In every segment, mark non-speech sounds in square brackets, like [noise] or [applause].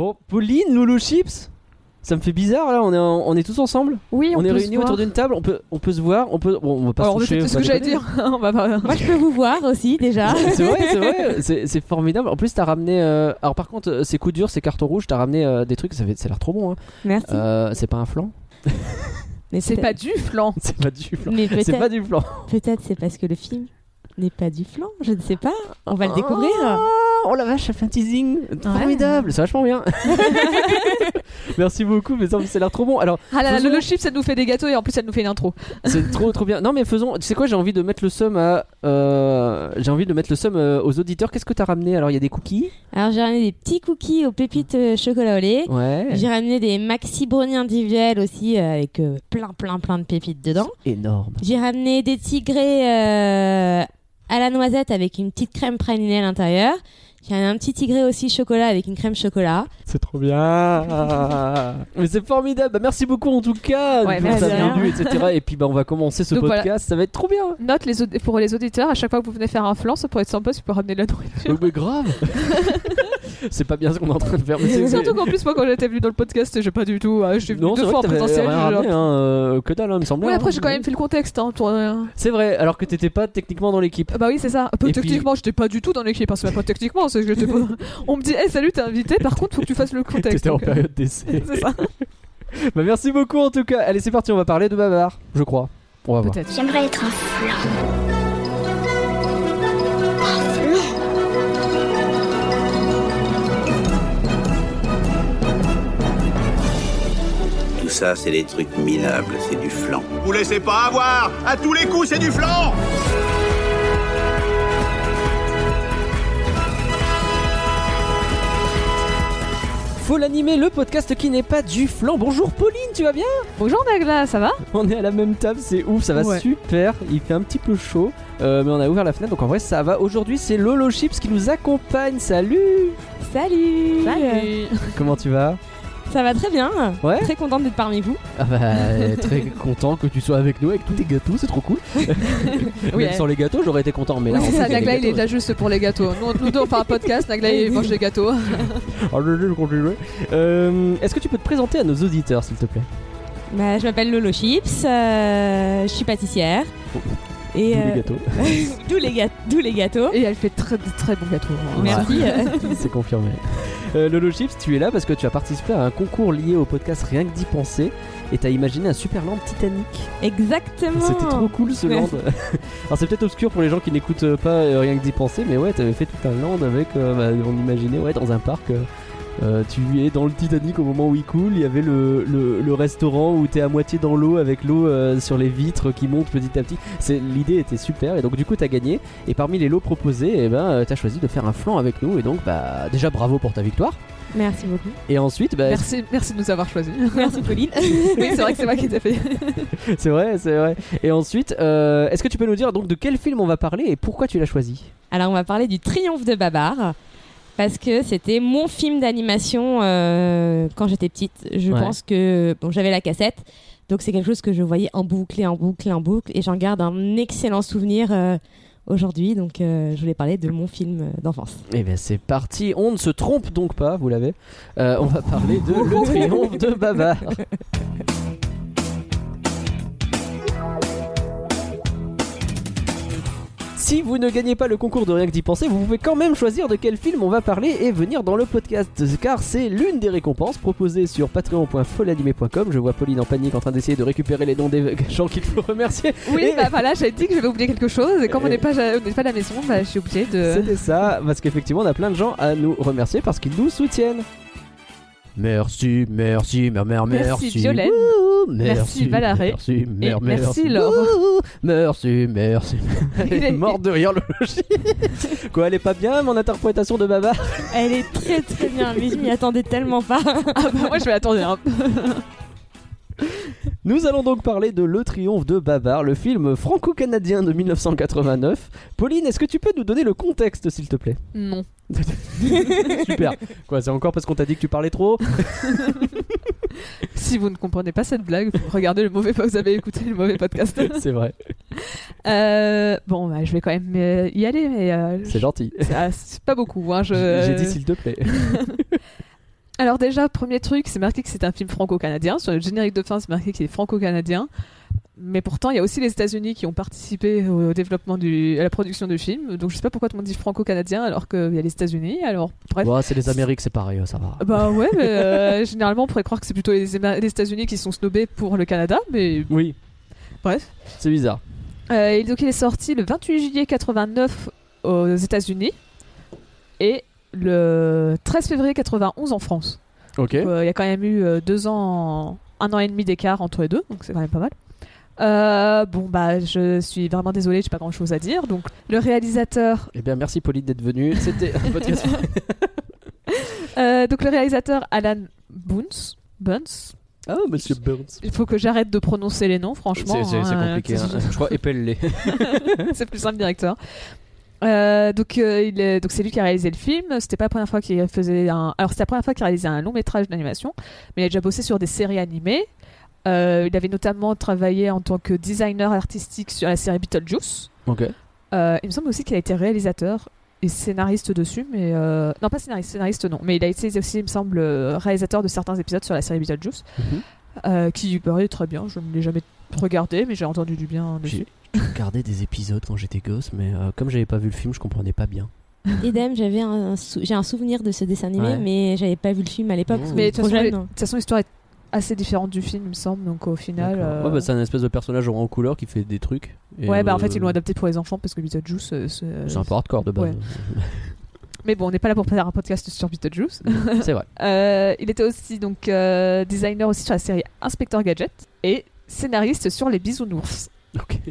Bon, Pauline, Lolo Chips ça me fait bizarre là, on est, en- on est tous ensemble Oui, On, est réunis autour voir. d'une table, on peut, on peut se voir, on peut. Bon, on va pas Alors, se toucher. c'est ce que j'allais dire. [laughs] On va pas- Moi, je peux vous voir aussi déjà. [laughs] C'est vrai, c'est vrai, [laughs] c'est formidable. En plus, t'as ramené. euh, Alors, par contre, euh, ces coups durs, ces cartons rouges, t'as ramené euh, des trucs, ça, fait... ça a l'air trop bon. Hein. Merci. Euh, c'est pas un flan? Mais C'est pas du flan. C'est pas du flan. Mais C'est pas peut-être, du flan. peut-être c'est parce que le film n'est pas du flan. Je ne sais pas. On va le découvrir. Oh la vache, ça fait un teasing formidable, c'est vachement bien. [laughs] Merci beaucoup, mais ça ça a l'air trop bon. Alors, Ah là là, Faisons- le chip, ça nous fait des gâteaux et en plus, ça nous fait une intro. c'est trop trop bien. Non, mais faisons. Tu sais quoi, j'ai envie de mettre le somme à. euh, J'ai envie de mettre le somme euh, aux auditeurs. Qu'est-ce que t'as ramené? Alors, il y a des cookies? Alors j'ai ramené des petits cookies aux pépites euh, chocolat au lait. Ouais. J'ai ramené des maxi brownies individuels aussi euh, avec euh, plein plein plein de pépites dedans. Énorme. J'ai ramené des tigrés euh, à la noisette avec une petite crème pralinée à l'intérieur. J'ai ramené un petit tigré aussi chocolat avec une crème chocolat. C'est trop bien. [laughs] Mais c'est formidable. Bah, merci beaucoup en tout cas Ouais, pour merci. ta De rien. venue, etc. Et puis bah on va commencer ce Donc, podcast. voilà. Ça va être trop bien. Note les pour les auditeurs, à chaque fois que vous venez faire un flan, ça pourrait être sympa si vous pouvez ramener de la nourriture. Oh, mais grave. [laughs] c'est pas bien ce qu'on est en train de faire. Mais c'est Surtout qu'en plus, moi, quand j'étais venu dans le podcast, j'ai pas du tout. euh, je suis venu deux fois en que présentiel. ramené, hein, euh, que dalle, hein, il me semblait. Ouais, hein. après, j'ai quand même fait le contexte. Hein, euh, C'est vrai, alors que t'étais pas techniquement dans l'équipe. Bah oui, c'est ça. Peu techniquement, j'étais pas du tout dans l'équipe. hein, C'est même pas techniquement, que pas. On me dit, hey, salut, t'es invité. Par contre, faut que tu fasses le contexte. T'étais en Donc, euh, période d'essai. [laughs] C'est ça. [laughs] bah merci beaucoup en tout cas. Allez, c'est parti, on va parler de Babar, je crois. On va voir. Peut-être. J'aimerais être un flan. Un flan Tout ça, c'est des trucs minables, c'est du flan. Vous laissez pas avoir À tous les coups, c'est du flan Faut l'animer, le podcast qui n'est pas du flan. Bonjour Pauline, tu vas bien Bonjour Nagla, ça va On est à la même table, c'est ouf, ça va Ouais. super. Il fait un petit peu chaud, euh, mais on a ouvert la fenêtre, donc en vrai ça va. Aujourd'hui, c'est Lolo Chips qui nous accompagne. Salut Salut Comment tu vas Ça va très bien. Ouais Très contente d'être parmi vous. Ah bah, très [laughs] content que tu sois avec nous avec tous tes gâteaux, c'est trop cool. Oui, Même sans les gâteaux, j'aurais été content, mais là, Oui, en c'est fait, ça, il Nagla, il est gâteaux. là juste pour les gâteaux. Nous, nous deux, on fait un podcast, Nagla, il mange des gâteaux. [laughs] Ah. Euh, Est-ce que tu peux te présenter à nos auditeurs, s'il te plaît? Bah, je m'appelle Lolo Chips. euh, je suis pâtissière. Et euh, les gâteaux. [laughs] d'où les, gâ- d'où les gâteaux. Et elle fait très, très bons gâteaux. hein. Merci. c'est confirmé. Euh, Lolo Chips, tu es là parce que tu as participé à un concours lié au podcast Rien que d'y penser et t'as imaginé un super land Titanic. Exactement. C'était trop cool ce land. [laughs] Alors c'est peut-être obscur pour les gens qui n'écoutent pas euh, Rien que d'y penser, mais ouais, t'avais fait tout un land avec, euh, bah, on imaginait, ouais, dans un parc. Euh, tu es dans le Titanic au moment où il coule. Il y avait le, le, le restaurant où t'es à moitié dans l'eau avec l'eau euh, sur les vitres qui monte petit à petit. C'est l'idée était super et donc du coup t'as gagné. Et parmi les lots proposés, eh ben euh, t'as choisi de faire un flanc avec nous et donc bah déjà bravo pour ta victoire. Merci beaucoup. Et ensuite, bah, Merci, merci de nous avoir choisis. [laughs] Merci Pauline. [laughs] oui, c'est vrai que c'est moi qui t'ai fait. [laughs] c'est vrai, c'est vrai. Et ensuite, euh, est-ce que tu peux nous dire donc de quel film on va parler et pourquoi tu l'as choisi? Alors on va parler du Triomphe de Babar. Parce que c'était mon film d'animation euh, quand j'étais petite. Je Ouais. pense que bon, j'avais la cassette, donc c'est quelque chose que je voyais en boucle et en boucle et en boucle, et j'en garde un excellent souvenir euh, aujourd'hui. Donc euh, je voulais parler de mon film d'enfance. Eh bien c'est parti, on ne se trompe donc pas, vous l'avez. On va parler de Le Triomphe de Babar. [laughs] Si vous ne gagnez pas le concours de rien que d'y penser, vous pouvez quand même choisir de quel film on va parler et venir dans le podcast, car c'est l'une des récompenses proposées sur patreon.folanimé.com. Je vois Pauline en panique en train d'essayer de récupérer les noms des [laughs] gens qu'il faut remercier. Oui, Et- bah voilà, j'avais dit que j'avais oublié quelque chose et comme on n'est pas, on n'est pas à la maison, bah, je suis obligée de. C'était ça, parce qu'effectivement, on a plein de gens à nous remercier parce qu'ils nous soutiennent. Merci, merci, mer, mer, merci. Merci, Violaine. Wouhou, Merci, Valaré. Merci, mer, Et merci, Laure. Merci, merci. [laughs] Elle Il est morte de rire, le. [laughs] Quoi, elle est pas bien, mon interprétation de Baba? Elle est très très bien, mais je m'y attendais tellement pas. [laughs] Ah bah moi je vais attendre un peu. Nous allons donc parler de Le Triomphe de Babar, le film franco-canadien de 1989. Pauline, est-ce que tu peux nous donner le contexte, s'il te plaît? Non. [laughs] Super. Quoi, c'est encore parce qu'on t'a dit que tu parlais trop [laughs] Si vous ne comprenez pas cette blague, regardez le mauvais, vous avez écouté le mauvais podcast. [laughs] C'est vrai, Euh, bon, bah, je vais quand même euh, y aller, mais euh, c'est gentil. c'est c'est pas beaucoup. Hein, je... J'ai dit s'il te plaît. Alors déjà, premier truc, c'est marqué que c'est un film franco-canadien. Sur le générique de fin, c'est marqué qu'il est franco-canadien. Mais pourtant, il y a aussi les États-Unis qui ont participé au développement du, à la production du film. Donc je sais pas pourquoi tout le monde dit franco-canadien alors qu'il y a les États-Unis. Alors bref. Ouais, c'est les Amériques, c'est pareil, ça va. Bah ouais, [laughs] mais euh, généralement on pourrait croire que c'est plutôt les, États-Unis qui sont snobés pour le Canada, mais Oui, bref. c'est bizarre. Euh, et donc il est sorti le 28 juillet 89 aux États-Unis et le 13 février 91 en France. Ok. Euh, Il y a quand même eu deux ans, un an et demi d'écart entre les deux, donc c'est quand même pas mal. Euh, bon bah je suis vraiment désolée, j'ai pas grand chose à dire. Donc le réalisateur, Eh bien, merci Pauline d'être venue. C'était un podcast. [laughs] euh, donc le réalisateur Alan Boons, Buns. Ah, monsieur Burns. Il faut que j'arrête de prononcer les noms, franchement. C'est c'est- c'est hein, compliqué. c'est- hein. Je crois épelle-les. [laughs] c'est plus simple directeur. Euh, donc euh, il est- donc c'est lui qui a réalisé le film. C'était pas la première fois qu'il faisait un. Alors c'était la première fois qu'il réalisait un long métrage d'animation, mais il a déjà bossé sur des séries animées. Euh, il avait notamment travaillé en tant que designer artistique sur la série Beetlejuice. Ok. Euh, il me semble aussi qu'il a été réalisateur et scénariste dessus, mais euh, non pas scénariste, scénariste non, mais il a été aussi, il me semble, réalisateur de certains épisodes sur la série Beetlejuice, Mhm. euh, qui paraît très bien. Je ne l'ai jamais regardé, mais j'ai entendu du bien dessus. J'ai regardé des épisodes quand j'étais gosse, mais euh, comme j'avais pas vu le film, je comprenais pas bien. Idem, j'avais un, sou- j'ai un souvenir de ce dessin animé, Ouais. mais j'avais pas vu le film à l'époque. Mmh. Mais de toute façon, l'histoire est assez différente du film, il me semble. Donc au final. Euh, Ouais, bah, c'est un espèce de personnage en couleur qui fait des trucs. Et, ouais, bah en euh, fait, ils l'ont adapté pour les enfants parce que Beetlejuice. euh, c'est un peu hardcore de base. Ouais. Mais bon, on n'est pas là pour faire un podcast sur Beetlejuice. [laughs] c'est vrai. Euh, il était aussi donc euh, designer aussi sur la série Inspector Gadget et scénariste sur les bisounours. Ok. [laughs]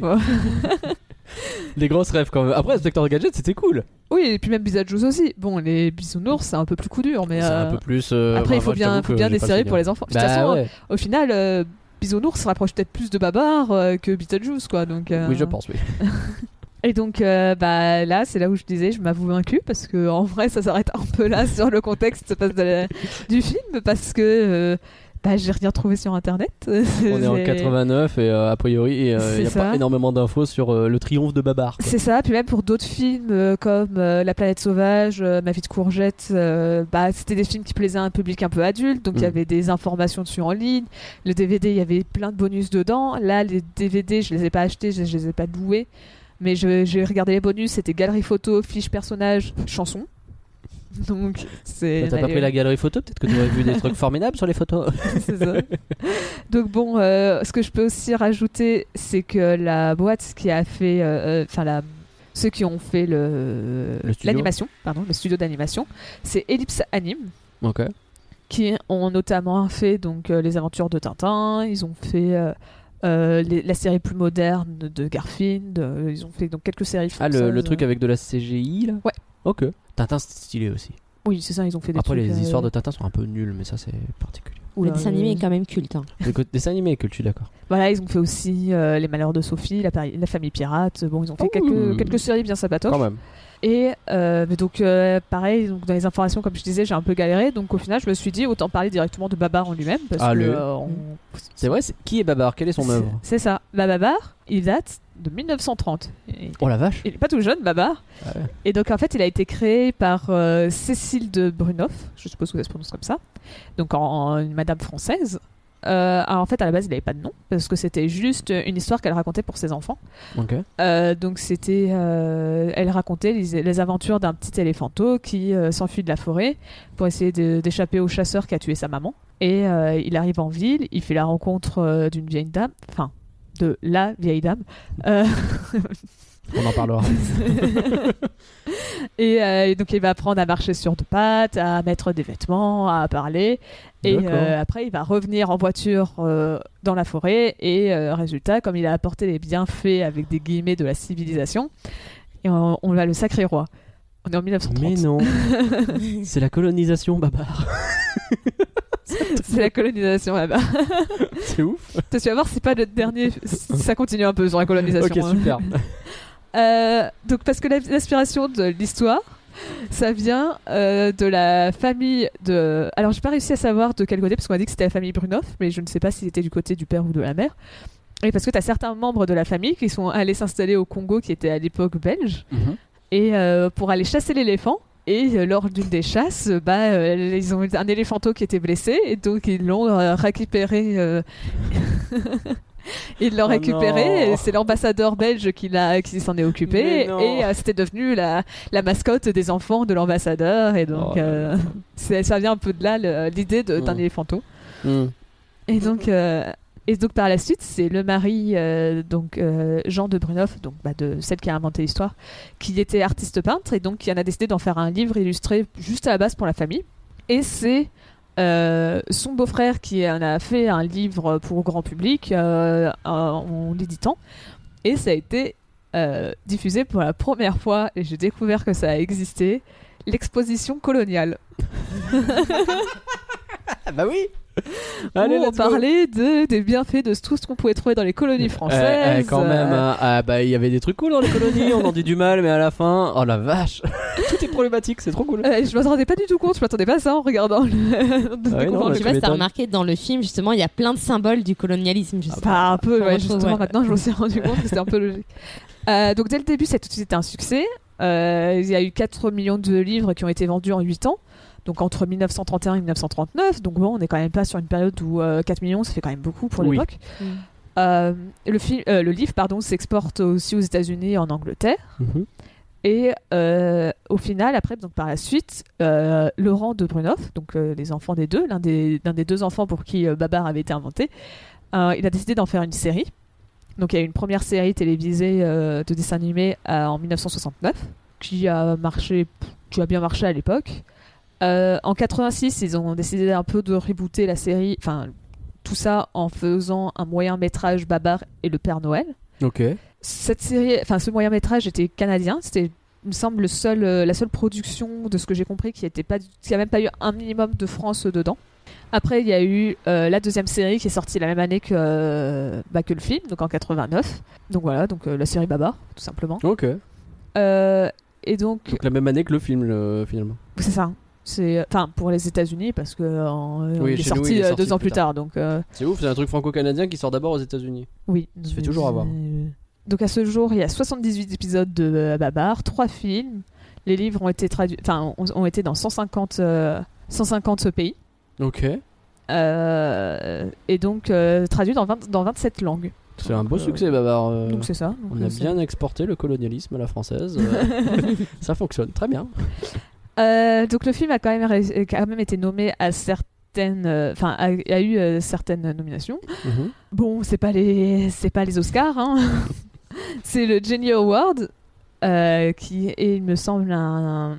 Des grosses rêves quand même. Après, Inspector Gadget, c'était cool. Oui, et puis même Beetlejuice aussi. Bon, les bisounours, c'est un peu plus coup dur, mais C'est un euh, peu plus. euh, après, il bah, faut je bien, faut bien des séries pour les enfants. De toute Bah façon, ouais. au final, euh, Bisounours se rapproche peut-être plus de Babar euh, que Beetlejuice, quoi. Donc, Oui, je pense, oui. [laughs] Et donc, euh, bah là, c'est là où je disais, je m'avoue vaincu parce que en vrai, ça s'arrête un peu là sur le contexte la- du film parce que euh, bah, j'ai rien trouvé sur internet. [laughs] On est en C'est- 89 et euh, a priori, il n'y a ça. pas énormément d'infos sur euh, le triomphe de Babar. C'est ça, puis même pour d'autres films euh, comme euh, La planète sauvage, euh, Ma vie de courgette, euh, bah, c'était des films qui plaisaient à un public un peu adulte, donc il y Mm. avait des informations dessus en ligne. Le DVD, il y avait plein de bonus dedans. Là, les DVD, je les ai pas achetés, je, je les ai pas loués. Mais j'ai regardé les bonus, c'était galerie photo, fiche personnage, chanson. [laughs] Donc, c'est. Bah, T'as pas pris la galerie photo Peut-être que tu aurais vu des trucs [laughs] formidables sur les photos. [laughs] C'est ça. Donc bon, euh, ce que je peux aussi rajouter, c'est que la boîte qui a fait, euh, euh, enfin la, ceux qui ont fait le l'animation, pardon, le studio d'animation, c'est Ellipse Anime ok. qui ont notamment fait donc euh, les aventures de Tintin, ils ont fait euh, euh, les- la série plus moderne de Garfield, ils ont fait donc quelques séries Ah, le, le truc avec de la CGI là? Ouais. Ok. Tintin, c'est stylé aussi. Oui, c'est ça, ils ont fait des Après, trucs. les euh, histoires de Tintin sont un peu nulles, mais ça, c'est particulier. oula, Le dessin animé est quand même culte. hein. Le dessin animé, je suis d'accord. Voilà, ils ont fait aussi euh, Les Malheurs de Sophie, La, Famille Pirate. Bon, ils ont fait Oh. quelques, quelques séries bien sympatoches. Quand même. Et euh, mais donc, euh, pareil, donc dans les informations, comme je disais, j'ai un peu galéré. Donc, au final, je me suis dit, autant parler directement de Babar en lui-même. Parce Ah, que. le- euh, on- C'est vrai, c'est- qui est Babar? Quelle est son œuvre? C'est ça. Bah, Babar, il date de 1930. Et- Oh la vache Il est pas tout jeune, Babar. Ah ouais. Et donc, en fait, il a été créé par euh, Cécile de Brunoff, je suppose que ça se prononce comme ça. Donc, en, en- une madame française. Euh, alors, en fait, à la base, il n'avait pas de nom, parce que c'était juste une histoire qu'elle racontait pour ses enfants. Euh, donc c'était, euh, elle racontait les, les aventures d'un petit éléphanto qui euh, s'enfuit de la forêt pour essayer d'échapper au chasseur qui a tué sa maman. Et euh, il arrive en ville, il fait la rencontre euh, d'une vieille dame, enfin de la vieille dame. Euh, On en parlera. [laughs] et, euh, et donc il va apprendre à marcher sur deux pattes, à mettre des vêtements, à parler. Et euh, après, il va revenir en voiture euh, dans la forêt. Et résultat, comme il a apporté les bienfaits avec des guillemets de la civilisation, et on, on va le sacré roi. On est en 1930. Mais non [laughs] C'est la colonisation, Babar [laughs] C'est la colonisation là-bas. [laughs] C'est ouf tu vas voir, c'est pas le dernier. Ça continue un peu sur la colonisation. Ok, hein. super. [laughs] Euh, donc parce que l'inspiration de l'histoire, ça vient euh, de la famille de. Alors j'ai pas réussi à savoir de quel côté parce qu'on a dit que c'était la famille Brunoff, mais je ne sais pas si c'était du côté du père ou de la mère. Et parce que tu as certains membres de la famille qui sont allés s'installer au Congo, qui était à l'époque belge, Mhm. et euh, pour aller chasser l'éléphant. Et euh, lors d'une des chasses, euh, bah, euh, ils ont eu un éléphanto qui était blessé et donc ils l'ont récupéré. [laughs] Ils l'ont Oh récupéré, c'est l'ambassadeur belge qui, qui s'en est occupé, et euh, c'était devenu la, la mascotte des enfants de l'ambassadeur, et donc Oh euh, ça vient un peu de là l'idée d'un Mm. éléphanto. Hmm. Et donc, euh, et donc par la suite, c'est le mari, euh, donc euh, Jean de Brunoff, donc bah, de celle qui a inventé l'histoire, qui était artiste peintre et donc qui en a décidé d'en faire un livre illustré juste à la base pour la famille. Et c'est euh, son beau-frère qui en a fait un livre pour grand public en, l'éditant. Et ça a été diffusé pour la première fois et j'ai découvert que ça a existé. L'exposition coloniale. [laughs] Ah bah oui où Allez, on let's go. parlait de, des bienfaits de tout ce qu'on pouvait trouver dans les colonies Eh, françaises. eh, quand même, euh, hein. ah bah il y avait des trucs cool dans les colonies, on en dit du mal, mais à la fin, oh la vache, [laughs] tout est problématique, c'est trop cool. euh, je m'attendais pas du tout compte, je m'attendais pas à ça en regardant le. [laughs] Ah oui, non, bah, Je sais tu pas si t'as remarqué dans le film, justement, il y a plein de symboles du colonialisme. Sais pas. Enfin, un peu, On ouais, justement, ouais. maintenant je me suis rendu compte que c'était un peu logique. Euh, donc dès le début, ça a tout de suite été un succès. Euh, il y a eu 4 millions de livres qui ont été vendus en 8 ans. Donc entre 1931 et 1939. Donc bon, on est quand même pas sur une période où euh, 4 millions, ça fait quand même beaucoup pour Oui. l'époque. Mm. Euh, le, film, euh, le livre pardon, s'exporte aussi aux États-Unis et en Angleterre. Mhm. Et euh, au final, après, donc par la suite, euh, Laurent de Brunoff, donc euh, les enfants des deux, l'un des, deux enfants pour qui euh, Babar avait été inventé, euh, il a décidé d'en faire une série. Donc il y a eu une première série télévisée euh, de dessin animé euh, en 1969 qui a marché, qui a bien marché à l'époque. Euh, en 86, ils ont décidé un peu de rebooter la série, enfin tout ça en faisant un moyen métrage Babar et le Père Noël Ok. cette série, enfin ce moyen métrage était canadien. C'était, il me semble, le seul, euh, la seule production de ce que j'ai compris qui était pas, qui a même pas eu un minimum de France dedans. Après, il y a eu euh, la deuxième série qui est sortie la même année que, euh, bah, que le film, donc en 89. Donc voilà, donc euh, la série Babar, tout simplement. Ok. Et donc, Donc la même année que le film, le- finalement. c'est ça. C'est, enfin, pour les États-Unis, parce que euh, en- Oui, il, est nous, sorti, il est euh, sorti deux ans plus tard. Donc euh, C'est ouf, c'est un truc franco-canadien qui sort d'abord aux États-Unis. Oui. Ça fait toujours avoir. Euh, Donc à ce jour, il y a 78 épisodes de euh, Babar, 3 films. Les livres ont été traduits, enfin, ont, ont été dans 150, euh, 150 pays. Ok. Euh, et donc euh, traduits dans, 20 dans 27 langues. C'est un beau euh, succès, Babar. euh, Donc c'est ça. Donc, on euh, a bien exporté le colonialisme à la française. euh, [laughs] ça fonctionne très bien. Euh, donc le film a quand même, quand même été nommé à certaines, euh, enfin a, a eu euh, certaines nominations. Mhm. Bon, c'est pas les, c'est pas les Oscars, hein. [laughs] c'est le Genie Award euh, qui est, il me semble, un-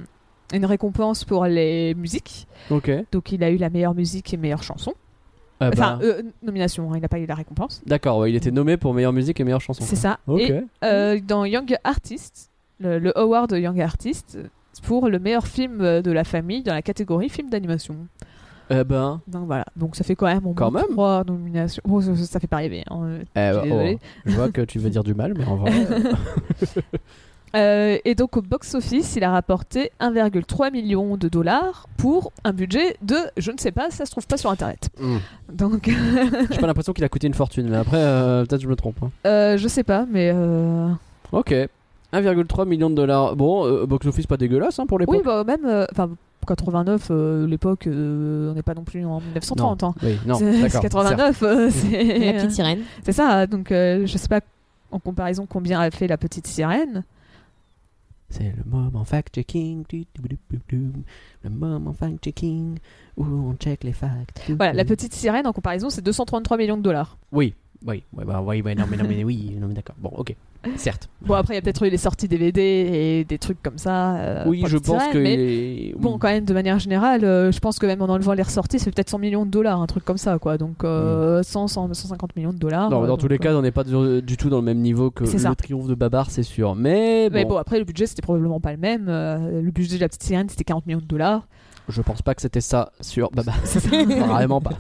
une récompense pour les musiques. Ok. Donc il a eu la meilleure musique et meilleure chanson. Ah bah, Enfin, euh, nomination, hein, il n'a pas eu la récompense. D'accord, ouais, il était nommé pour meilleure musique et meilleure chanson. C'est ça. Ok. Et euh, dans Young Artist, le, le award Young Artist, pour le meilleur film euh, de la famille dans la catégorie film d'animation. Eh ben. Donc voilà, donc ça fait quand même Quand même. trois nominations. Bon, ça, ça fait pas rêver. hein. eh, oh, désolée. je vois que tu veux dire du mal, mais en vrai. euh, [laughs] Euh, et donc au box-office, il a rapporté 1,3 million de dollars pour un budget de, je ne sais pas, ça se trouve pas sur internet. hmm. Donc [laughs] J'ai pas l'impression qu'il a coûté une fortune, mais après, euh, peut-être je me trompe. hein. euh, je sais pas, mais Ok. 1,3 million de dollars. Bon, euh, box office pas dégueulasse hein, pour l'époque. oui, bah, même, euh, enfin 89, euh, l'époque, euh, on n'est pas non plus en 1930. hein. Oui, non, C'est- d'accord. c'est 89, euh, c'est [laughs] la petite sirène. c'est ça. Donc euh, je sais pas en comparaison combien a fait la petite sirène. C'est le moment fact-checking. du- du- du- du- du- Le moment fact-checking où on check les facts. Voilà, la petite sirène en comparaison, c'est 233 millions de dollars. Oui, oui, ouais, bah, oui, ouais, non, mais, non, mais oui, non, mais d'accord. Bon, ok. Certes. Bon, après, il y a peut-être eu les sorties DVD et des trucs comme ça. euh, oui, je pense que. mais- les- Bon, quand même, de manière générale, euh, je pense que même en enlevant les ressorties, c'est peut-être 100 millions de dollars, un truc comme ça, quoi. Donc, euh, 100, 100, 150 millions de dollars. Non, euh, dans tous les cas, on n'est pas du, du tout dans le même niveau que le triomphe de Babar, c'est sûr. Mais bon, Mais bon, après, le budget, c'était probablement pas le même. Le budget de la petite sirène, c'était 40 millions de dollars. je pense pas que c'était ça sur Babar. [laughs] vraiment pas.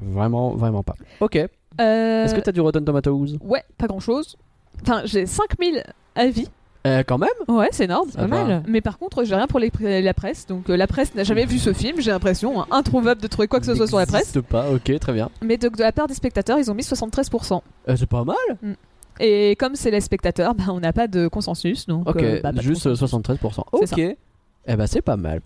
Vraiment, vraiment pas. Ok. Euh, Est-ce que t'as du Rotten Tomatoes Ouais, pas grand chose. Enfin, j'ai 5000 avis. Euh, Quand même Ouais, c'est énorme. Pas mal. Mais par contre, j'ai rien pour les pr- la presse. Donc, euh, la presse n'a jamais vu ce film, j'ai l'impression. hein, introuvable de trouver quoi que ce soit sur la presse. N'existe pas, ok, très bien. Mais de, de la part des spectateurs, ils ont mis 73%. Euh, c'est pas mal. Et comme c'est les spectateurs, bah, on n'a pas de consensus. Donc, Ok, euh, bah, pas de juste euh, consensus. 73%. C'est Ok. Eh ben c'est pas mal.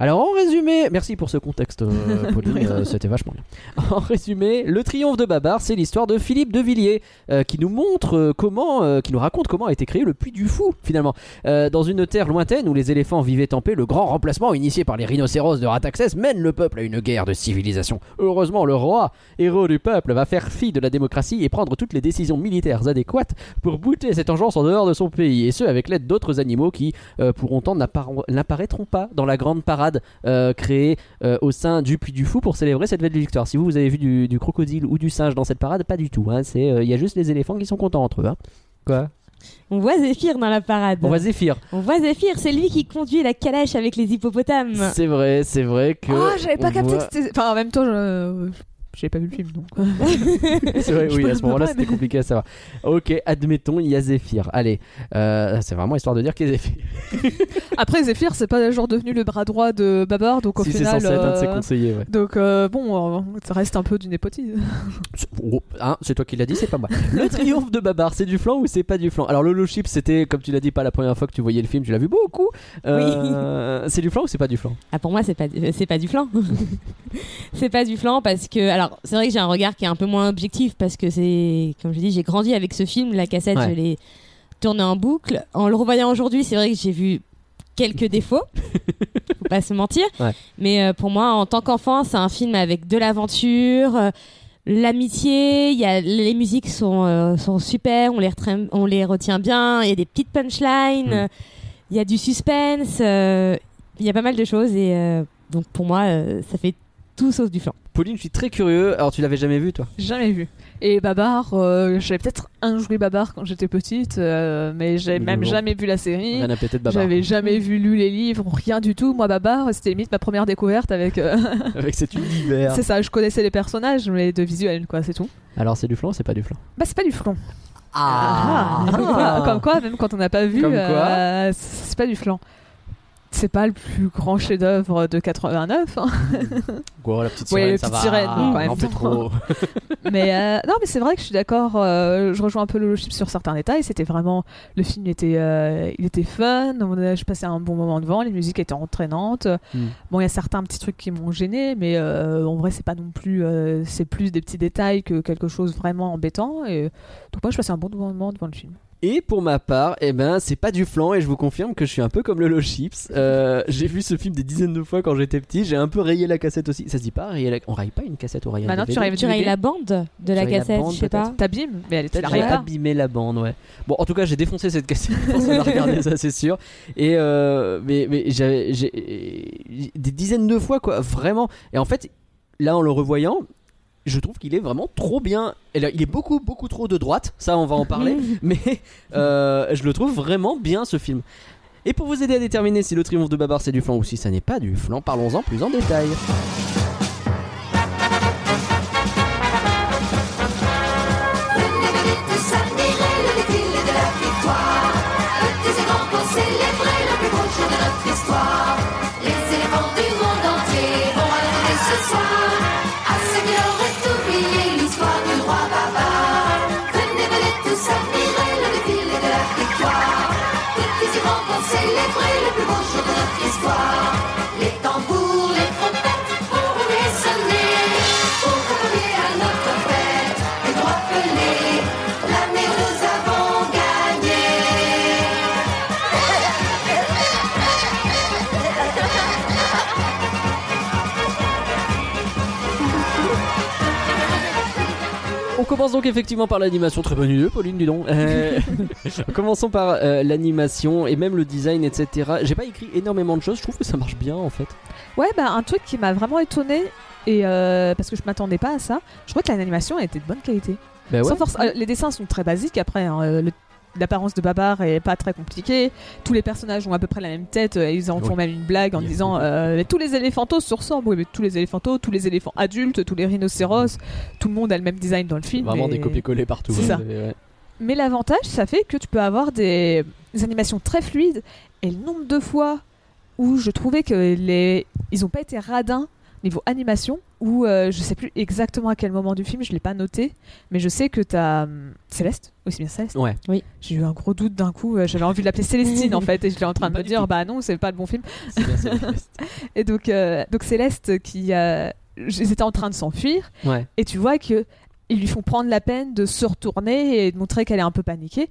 Alors en résumé, merci pour ce contexte, euh, [laughs] Pauline, euh, c'était vachement bien. En résumé, le triomphe de Babar, c'est l'histoire de Philippe de Villiers euh, qui nous montre comment, qui nous raconte comment a été créé le Puy du Fou finalement. Dans une terre lointaine où les éléphants vivaient en paix, le grand remplacement initié par les rhinocéros de Rataxès mène le peuple à une guerre de civilisation. Heureusement, le roi, héros du peuple, va faire fi de la démocratie et prendre toutes les décisions militaires adéquates pour bouter cette engeance en dehors de son pays, et ce avec l'aide d'autres animaux qui, pour autant, n'appara- n'apparaîtront pas dans la grande parade euh, créée euh, au sein du Puy du Fou pour célébrer cette belle victoire. Si vous, vous avez vu du, du crocodile ou du singe dans cette parade, pas du tout. hein. C'est, euh, Il y a juste les éléphants qui sont contents entre eux. hein. Quoi? On voit Zéphyr dans la parade. On voit Zéphyr. On voit Zéphyr, c'est lui qui conduit la calèche avec les hippopotames. C'est vrai, c'est vrai que. Oh, j'avais pas capté voit- que c'était. Enfin, en même temps, je. J'avais pas vu le film donc. [laughs] C'est vrai, oui, à ce moment-là, c'était compliqué à savoir. Ok, admettons, il y a Zéphyr. Allez, euh, c'est vraiment histoire de dire qu'il y a Zéphyr. [laughs] Après, Zephyr, c'est pas genre devenu le bras droit de Babar, donc au si c'est final. censé être un de ses euh, conseillers, ouais. Donc euh, bon, euh, ça reste un peu du népotisme. [laughs] C'est oh, hein, c'est toi qui l'as dit, c'est pas moi. Le triomphe de Babar, c'est du flan ou c'est pas du flan Alors, Lolo Chip, c'était, comme tu l'as dit, pas la première fois que tu voyais le film, tu l'as vu beaucoup. Euh, C'est du flan ou c'est pas du flan Ah pour moi c'est pas du- c'est pas du flan. c'est pas du flan parce que alors c'est vrai que j'ai un regard qui est un peu moins objectif parce que c'est comme je dis j'ai grandi avec ce film la cassette Ouais. je l'ai tourné en boucle en le revoyant aujourd'hui c'est vrai que j'ai vu quelques défauts [laughs] faut pas se mentir Ouais. mais euh, pour moi en tant qu'enfant c'est un film avec de l'aventure euh, l'amitié y a les musiques sont euh, sont super on les retient, on les retient bien il y a des petites punchlines Mm. il y a du suspense il y a pas mal de choses et donc pour moi ça fait tout sauf du flan. Pauline, je suis très curieux. Alors, tu l'avais jamais vu, toi? Jamais vu. Et Babar, euh, j'avais peut-être un joué Babar quand j'étais petite, euh, mais j'avais Mais même bon. jamais vu la série. Rien à péter de Babar. J'avais jamais vu lu les livres, rien du tout. Moi, Babar, c'était limite ma première découverte avec. euh, [laughs] Avec cet univers. c'est ça, je connaissais les personnages, mais de visuel, quoi, c'est tout. Alors, c'est du flan ou c'est pas du flan? Bah, c'est pas du flan. Ah, Comme, quoi, comme quoi, même quand on n'a pas vu, Comme quoi euh, c'est pas du flan. C'est pas le plus grand chef-d'œuvre de 89, hein. La petite Ouais, sirène, la ça va. sirène, Ah, quand on même. en fait trop. [laughs] mais euh, non, mais c'est vrai que je suis d'accord. euh, je rejoins un peu le chip sur certains détails. C'était vraiment le film était, euh, il était fun. Je passais un bon moment devant. Les musiques étaient entraînantes. Hmm. Bon, il y a certains petits trucs qui m'ont gêné, mais en vrai, c'est pas non plus. c'est plus des petits détails que quelque chose vraiment embêtant. Et donc moi, je passais un bon moment devant le film. Et pour ma part, eh ben, c'est pas du flan et je vous confirme que je suis un peu comme Lolo Chips. Euh, j'ai vu ce film des dizaines de fois quand j'étais petit. J'ai un peu rayé la cassette aussi. Ça se dit pas rayer la... On raye pas une cassette, on raye un Maintenant, tu rayes- Tu rayes la bande de la cassette, bande, je sais pas. T'abîmes, mais elle était j'ai abîmé la bande, ouais. Bon, en tout cas, j'ai défoncé cette cassette [laughs] regarder, ça c'est sûr. Et euh, mais mais j'avais j'ai des dizaines de fois quoi, vraiment. Et en fait, là en le revoyant, je trouve qu'il est vraiment trop bien. Il est beaucoup beaucoup trop de droite, ça on va en parler. [laughs] mais euh, je le trouve vraiment bien ce film. Et pour vous aider à déterminer si le triomphe de Babar c'est du flan ou si ça n'est pas du flan, parlons-en plus en détail. On commence donc effectivement par l'animation, très bonne idée Pauline, dis donc. Euh, [laughs] commençons par euh, l'animation et même le design, etc. J'ai pas écrit énormément de choses, je trouve que ça marche bien en fait. Ouais, bah un truc qui m'a vraiment étonné et euh, parce que je m'attendais pas à ça. Je crois que l'animation était de bonne qualité. Bah ouais. Sans force, euh, les dessins sont très basiques après. hein, le- L'apparence de Babar est pas très compliquée. Tous les personnages ont à peu près la même tête. euh, Ils en font Oui. même une blague en disant euh, mais tous les éléphantos se ressemblent. Oui, mais tous les éléphantos, tous les éléphants adultes, tous les rhinocéros, tout le monde a le même design dans le film. Vraiment des copier-coller partout. C'est ouais, ça. ouais. Mais l'avantage, ça fait que tu peux avoir des, des animations très fluides. Et le nombre de fois où je trouvais que les ils ont pas été radins niveau animation, où euh, je sais plus exactement à quel moment du film, je l'ai pas noté, mais je sais que t'as hum, Céleste, oui c'est bien Céleste. Ouais. J'ai eu un gros doute d'un coup, euh, j'avais envie de l'appeler Célestine en [laughs] fait, et j'étais en train de me dire tout. bah non c'est pas le bon film. [laughs] Et donc euh, donc Céleste qui, euh, ils étaient en train de s'enfuir, Ouais. et tu vois que ils lui font prendre la peine de se retourner et de montrer qu'elle est un peu paniquée.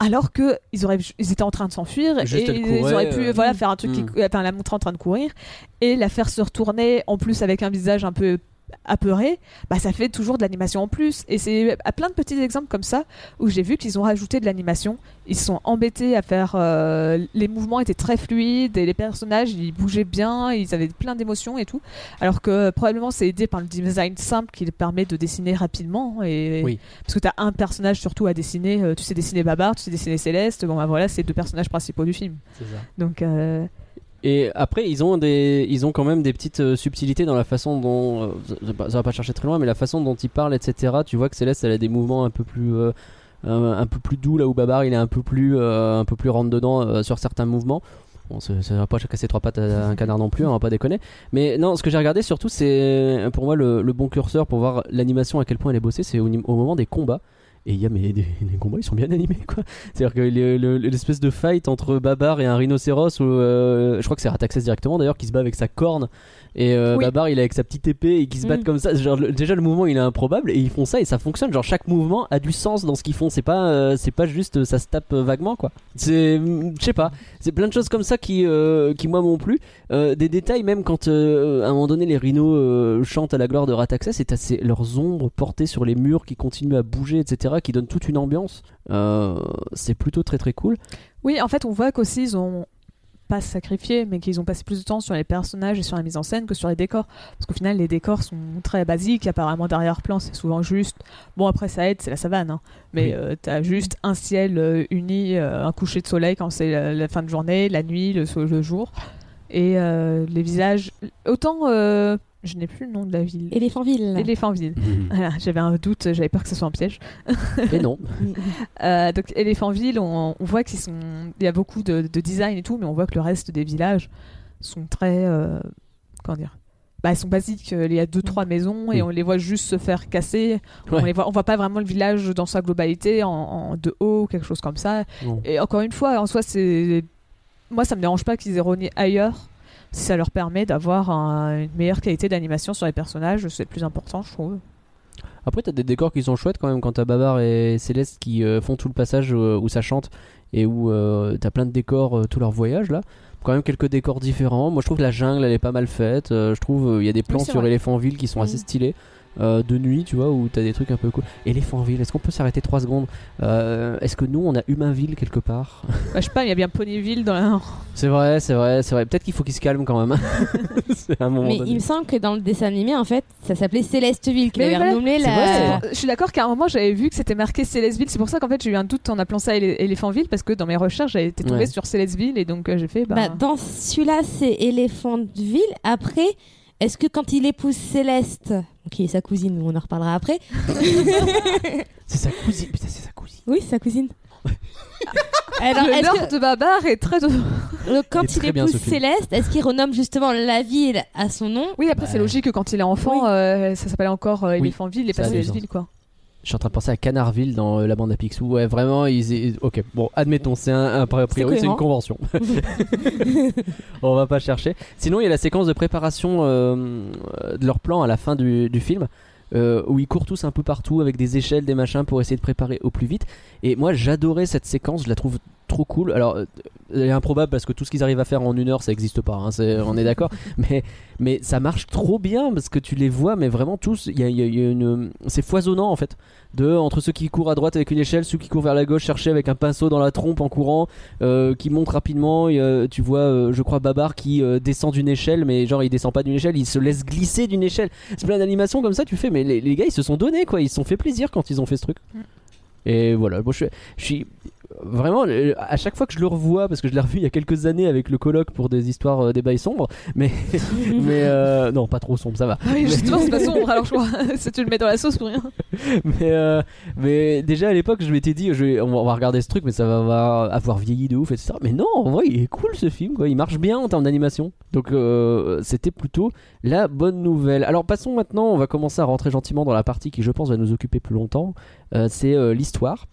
Alors que ils auraient, ils étaient en train de s'enfuir et ils courait, auraient pu, euh, voilà, faire un truc, qui, mm. enfin la montrer en train de courir et la faire se retourner en plus avec un visage un peu apeuré, bah ça fait toujours de l'animation en plus. Et c'est à plein de petits exemples comme ça où j'ai vu qu'ils ont rajouté de l'animation. Ils se sont embêtés à faire, euh, les mouvements étaient très fluides et les personnages ils bougeaient bien, ils avaient plein d'émotions et tout. Alors que euh, probablement c'est aidé par le design simple qui permet de dessiner rapidement et Oui. parce que tu as un personnage surtout à dessiner. euh, tu sais dessiner Babar, tu sais dessiner Céleste. Bon bah voilà, c'est les deux personnages principaux du film. C'est ça. Donc euh, Et après, ils ont des, ils ont quand même des petites euh, subtilités dans la façon dont, euh, ça- va pas chercher très loin, mais la façon dont ils parlent, etc. Tu vois que Céleste, elle a des mouvements un peu plus, euh, un, peu plus doux, là où Babar, il est un peu plus, euh, un peu plus rentre dedans sur certains mouvements. Bon, ça va pas casser trois pattes à un canard non plus, on va pas déconner. Mais non, ce que j'ai regardé surtout, c'est pour moi le, bon curseur pour voir l'animation à quel point elle est bossée, c'est au moment des combats. Et il y a mais les [laughs] combats ils sont bien animés quoi. C'est-à-dire que le- le- l'espèce de fight entre Babar et un rhinocéros, où, euh, je crois que c'est Rataxès directement d'ailleurs qui se bat avec sa corne et euh, Oui. Babar il est avec sa petite épée et qui se battent Mm. comme ça. Genre, le- déjà le mouvement il est improbable et ils font ça et ça fonctionne. Genre chaque mouvement a du sens dans ce qu'ils font. C'est pas euh, c'est pas juste euh, ça se tape euh, vaguement quoi. C'est mm, je sais pas. C'est plein de choses comme ça qui euh, qui moi m'ont plu. Euh, des détails même quand euh, à un moment donné les rhinos euh, chantent à la gloire de Rataxès et t'as ces- leurs ombres portées sur les murs qui continuent à bouger etc qui donnent toute une ambiance. Euh, c'est plutôt très très cool. oui, en fait, on voit qu'aussi ils ont pas sacrifié, mais qu'ils ont passé plus de temps sur les personnages et sur la mise en scène que sur les décors. Parce qu'au final, les décors sont très basiques. Apparemment, d'arrière-plan, c'est souvent juste. Bon, après, ça aide, c'est la savane. hein. Mais Oui. euh, t'as juste un ciel euh, uni, euh, un coucher de soleil quand c'est la, la fin de journée, la nuit, le, jour. Et les visages. Autant. Euh, je n'ai plus le nom de la ville. Éléphantville. Éléphantville. [laughs] Voilà, j'avais un doute, j'avais peur que ce soit un piège. [laughs] Et non. [laughs] Euh, donc Éléphantville, on, on voit qu'ils sont, il y a beaucoup de, de design et tout, mais on voit que le reste des villages sont très, euh, comment dire, bah, ils sont basiques. Il y a deux trois maisons et Oui. on les voit juste se faire casser. On les voit, on voit pas vraiment le village dans sa globalité en, en- de haut, quelque chose comme ça. Et encore une fois, en soi, c'est, moi, ça me dérange pas qu'ils aient rogné ailleurs. Si ça leur permet d'avoir un- une meilleure qualité d'animation sur les personnages, c'est plus important, je trouve. Après, t'as des décors qui sont chouettes quand même quand t'as Babar et Céleste qui euh, font tout le passage euh, où ça chante et où euh, t'as plein de décors euh, tout leur voyage là. Quand même quelques décors différents. Moi je trouve que la jungle elle est pas mal faite. Je trouve il y a des plans c'est sur vrai. Éléphantville qui sont assez stylés. Euh, de nuit, tu vois, où t'as des trucs un peu cool. Éléphantville, est-ce qu'on peut s'arrêter 3 secondes? Euh, Est-ce que nous on a Humainville quelque part? [laughs] Bah, je sais pas, il y a bien Ponyville dans la. C'est vrai, c'est vrai, c'est vrai. Peut-être qu'il faut qu'il se calme quand même. [laughs] c'est à un moment Mais donné. il me semble que dans le dessin animé, en fait, ça s'appelait Célesteville, qu'il avait voilà, renommé la. vrai, Je suis d'accord qu'à un moment j'avais vu que c'était marqué Célesteville, c'est pour ça qu'en fait j'ai eu un doute en appelant ça Éléphantville parce que dans mes recherches j'avais été tombée Ouais. sur Célesteville et donc euh, j'ai fait bah, Bah, dans celui-là, c'est Éléphantville. Après, est-ce que quand il épouse Céleste, qui est sa cousine, on en reparlera après. [laughs] C'est sa cousine. Putain, c'est sa cousine. Oui, c'est sa cousine. [laughs] Alors, le lord que- de Babar est très. donc, quand Il est épouse. Céleste, est-ce qu'il renomme justement la ville à son nom? Oui après Bah, c'est logique que quand il est enfant Oui. euh, ça s'appelait encore euh, Oui, et pas Célesteville quoi. Je suis en train de penser à Canardville dans euh, la bande à Picsou. Ouais, vraiment, ils. ils- Ok, bon, admettons, c'est un, un- priori, c'est une convention. [laughs] On va pas chercher. Sinon, il y a la séquence de préparation euh, euh, de leur plan à la fin du, du film. euh, où ils courent tous un peu partout avec des échelles, des machins pour essayer de préparer au plus vite. Et moi j'adorais cette séquence, je la trouve trop cool. Alors euh, elle est improbable parce que tout ce qu'ils arrivent à faire en une heure ça existe pas, hein, on est d'accord. [laughs] mais, mais ça marche trop bien parce que tu les vois, mais vraiment tous, il y a, il y a- il y a une... c'est foisonnant en fait. De, entre ceux qui courent à droite avec une échelle, ceux qui courent vers la gauche chercher avec un pinceau dans la trompe en courant, euh, qui montent rapidement. et, euh, tu vois, euh, je crois, Babar qui descend d'une échelle, mais genre il descend pas d'une échelle, il se laisse glisser d'une échelle. C'est plein d'animations comme ça, tu fais, mais les, les gars ils se sont donnés quoi, ils se sont fait plaisir quand ils ont fait ce truc. Mm. Et voilà, moi je, suis- je suis. Vraiment, à chaque fois que je le revois, parce que je l'ai revu il y a quelques années avec le colloque pour des histoires, euh, des bails sombres, mais, [laughs] mais euh, non, pas trop sombre, ça va. Oui, justement, c'est pas [laughs] sombre, alors je crois. [laughs] si tu le mets dans la sauce pour rien. mais, euh, mais déjà à l'époque, je m'étais dit, je vais, on, va, regarder ce truc, mais ça va avoir, vieilli de ouf, etc. Mais non, en vrai, il est cool ce film, quoi. Il marche bien en termes d'animation. Donc, c'était plutôt la bonne nouvelle. Alors, passons maintenant, on va commencer à rentrer gentiment dans la partie qui, je pense, va nous occuper plus longtemps. C'est l'histoire.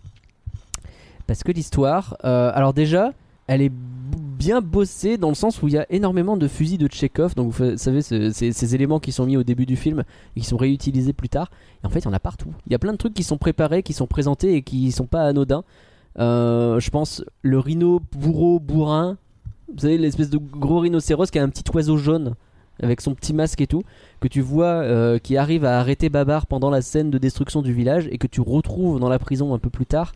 Parce que l'histoire, euh, alors déjà, elle est bien bossée dans le sens où il y a énormément de fusils de Chekhov. Donc, vous savez, ce- ces, ces éléments qui sont mis au début du film et qui sont réutilisés plus tard. Et en fait, il y en a partout. Il y a plein de trucs qui sont préparés, qui sont présentés et qui sont pas anodins. Euh, je pense le rhino bourreau bourrin. Vous savez, l'espèce de gros rhinocéros qui a un petit oiseau jaune avec son petit masque et tout, que tu vois euh, qui arrive à arrêter Babar pendant la scène de destruction du village et que tu retrouves dans la prison un peu plus tard.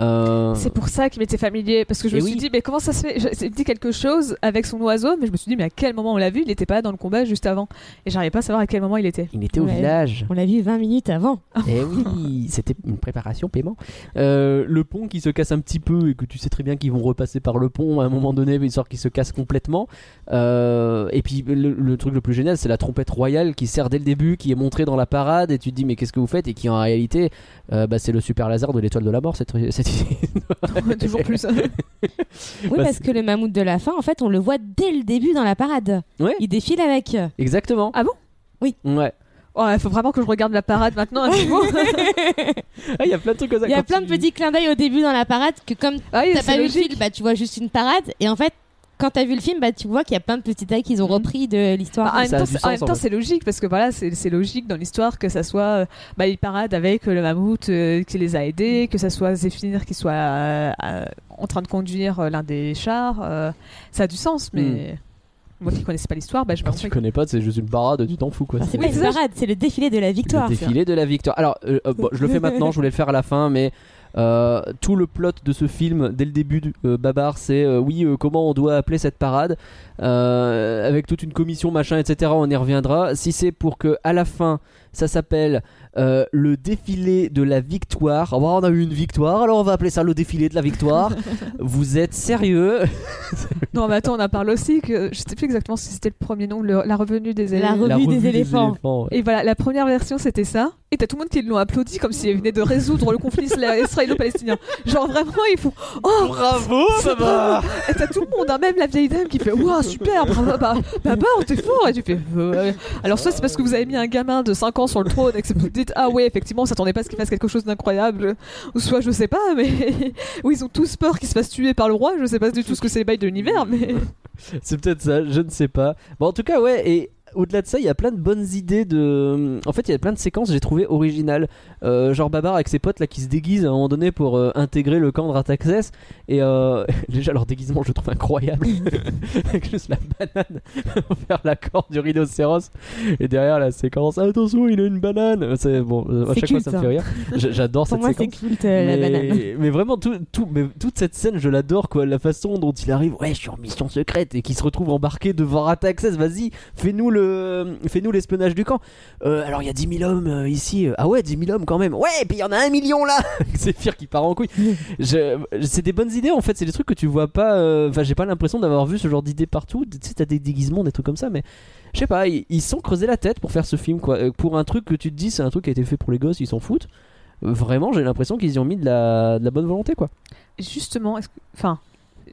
Euh, C'est pour ça qu'il m'était familier, parce que je Et me suis dit, mais comment ça se fait? Il dit quelque chose avec son oiseau, mais je me suis dit, mais à quel moment on l'a vu? Il était pas là dans le combat juste avant. Et j'arrivais pas à savoir à quel moment il était. Il était au Ouais. village. On l'a vu 20 minutes avant. Eh oui, c'était une préparation paiement. Euh, le pont qui se casse un petit peu et que tu sais très bien qu'ils vont repasser par le pont à un moment donné, histoire qu'il se casse complètement. Euh, et puis le, le truc le plus génial, c'est la trompette royale qui sert dès le début, qui est montrée dans la parade et tu te dis mais qu'est-ce que vous faites? Et qui en réalité, euh, bah, c'est le super laser de l'étoile de la mort cette, cette [laughs] Toujours plus. [laughs] Oui, Bah, parce que le mammouth de la fin, en fait, on le voit dès le début dans la parade. Ouais. Il défile avec. Exactement. Ah bon? Oui. Ouais. Oh, il faut vraiment que je regarde la parade maintenant. [laughs] Ah, il y a plein de trucs comme ça. Il y a plein de petits clins d'œil au début dans la parade que comme Ah t'as pas vu le logique. film, bah tu vois juste une parade et en fait quand t'as vu le film, bah tu vois qu'il y a plein de petits détails qu'ils ont Mhm. repris de Bah, l'histoire. en même temps, c'est- en même temps, c'est logique parce que voilà, c'est logique dans l'histoire que ça soit euh, bah, il parade avec euh, le mammouth euh, qui les a aidés, que ça soit Zéphyr qui soit euh, euh, en train de conduire l'un des chars. euh, ça a du sens, mais moi qui connaissais pas l'histoire, bah, je me Quand tu connais pas, c'est juste une parade, tu t'en fous quoi. Enfin, c'est pas une parade, c'est le défilé de la victoire. Le défilé de la victoire. Alors, bon, je le fais maintenant, je voulais le faire à la fin, mais euh, tout le plot de ce film, dès le début, euh, Babar, c'est euh, oui, euh, comment on doit appeler cette parade, avec toute une commission, machin, etc. On y reviendra. Si c'est pour que à la fin, ça s'appelle euh, le défilé de la victoire. Ah, bon, on a eu une victoire, alors on va appeler ça le défilé de la victoire. [laughs] Vous êtes sérieux [laughs] Non, mais attends, on en parle aussi que je sais plus exactement si c'était le premier nom, le- la revenue des La élèves. Revue La des revue éléphants. ouais. Et voilà, la première version c'était ça. Et t'as tout le monde qui l'ont applaudi comme s'ils venaient de résoudre le conflit [laughs] israélo-palestinien. Genre vraiment, ils font Oh Bravo, Babar Et t'as tout le monde, hein, même la vieille dame qui fait Waouh, super, bravo, bah, bah, bah, t'es fort. Et tu fais. Alors, soit c'est parce que vous avez mis un gamin de 5 ans sur le trône et que Ah ouais, effectivement, on s'attendait pas à ce qu'il fasse quelque chose d'incroyable. Ou soit, je sais pas, mais. [laughs] Ou ils ont tous peur qu'il se fasse tuer par le roi. Je sais pas du tout ce que c'est les bails de l'univers, mais. C'est peut-être ça, je ne sais pas. Bon, en tout cas, ouais, et au-delà de ça, il y a plein de bonnes idées de. En fait, il y a plein de séquences que j'ai trouvé originales. Euh, genre Babar avec ses potes là qui se déguisent à un moment donné pour euh, intégrer le camp de Rataxès. Et euh, [laughs] déjà, leur déguisement, je le trouve incroyable. [laughs] avec juste la banane [laughs] vers la corde du rhinocéros. Et derrière la séquence, attention, il a une banane. C'est bon, à chaque fois ça me fait rire. J- J'adore cette moi, c'est séquence. culte euh, la mais, banane. mais vraiment tout, tout, mais toute cette scène je l'adore quoi la façon dont il arrive ouais je suis en mission secrète et qu'il se retrouve embarqué devant Rataxès vas-y fais-nous le fais-nous l'espionnage du camp. Euh, alors il y a 10 000 hommes euh, ici. Ah ouais 10 000 hommes quand même. Ouais et puis il y en a un million là. [laughs] C'est Fir qui part en couille. C'est des bonnes idées en fait. C'est des trucs que tu vois pas euh, enfin j'ai pas l'impression d'avoir vu ce genre d'idées partout. Tu sais t'as des déguisements des trucs comme ça mais je sais pas ils, sont creusés la tête pour faire ce film quoi. Euh, pour un truc que tu te dis c'est un truc qui a été fait pour les gosses ils s'en foutent. Vraiment j'ai l'impression qu'ils y ont mis de la, de la bonne volonté quoi. justement, enfin,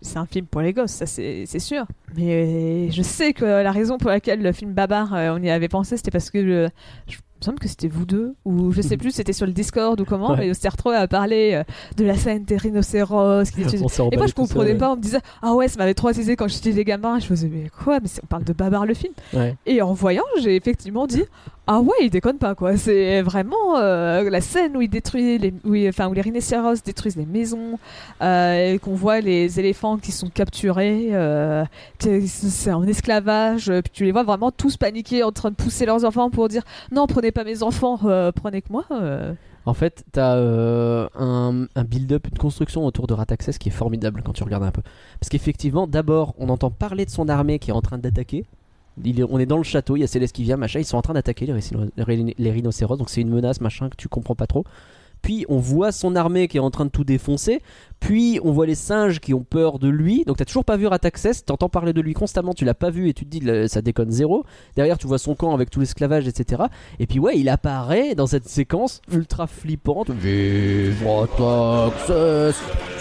c'est un film pour les gosses, ça c'est sûr. Mais je sais que la raison pour laquelle le film Babar, euh, on y avait pensé, c'était parce que je me semble que c'était vous deux, ou je sais [laughs] plus, c'était sur le Discord ou comment, Ouais. mais retrouvé à parler euh, de la scène des rhinocéros. qui étaient- [laughs] Et moi je comprenais pas, on me disait ah ouais ça m'avait traumatisé quand j'étais des gamins. Je faisais mais quoi mais on parle de Babar le film. Ouais. Et en voyant j'ai effectivement dit ah ouais il déconne pas quoi. C'est vraiment euh, la scène où il détruit les, où, il- enfin où les rhinocéros détruisent les maisons, euh, et qu'on voit les éléphants qui sont capturés, c'est en esclavage. Puis tu les vois vraiment tous paniquer en train de pousser leurs enfants pour dire non prenez pas mes enfants, euh, prenez que moi. euh. En fait, t'as euh, un, build-up, une construction autour de Rataxès qui est formidable quand tu regardes un peu. Parce qu'effectivement, d'abord, on entend parler de son armée qui est en train d'attaquer. On est dans le château, il y a Céleste qui vient, machin, ils sont en train d'attaquer les, les rhinocéros, donc c'est une menace, machin, que tu comprends pas trop. Puis on voit son armée qui est en train de tout défoncer, puis on voit les singes qui ont peur de lui. Donc t'as toujours pas vu Rataxès, t'entends parler de lui constamment, tu l'as pas vu et tu te dis ça déconne zéro. Derrière tu vois son camp avec tout l'esclavage, etc. Et puis ouais, il apparaît dans cette séquence ultra flippante. Vive Rataxès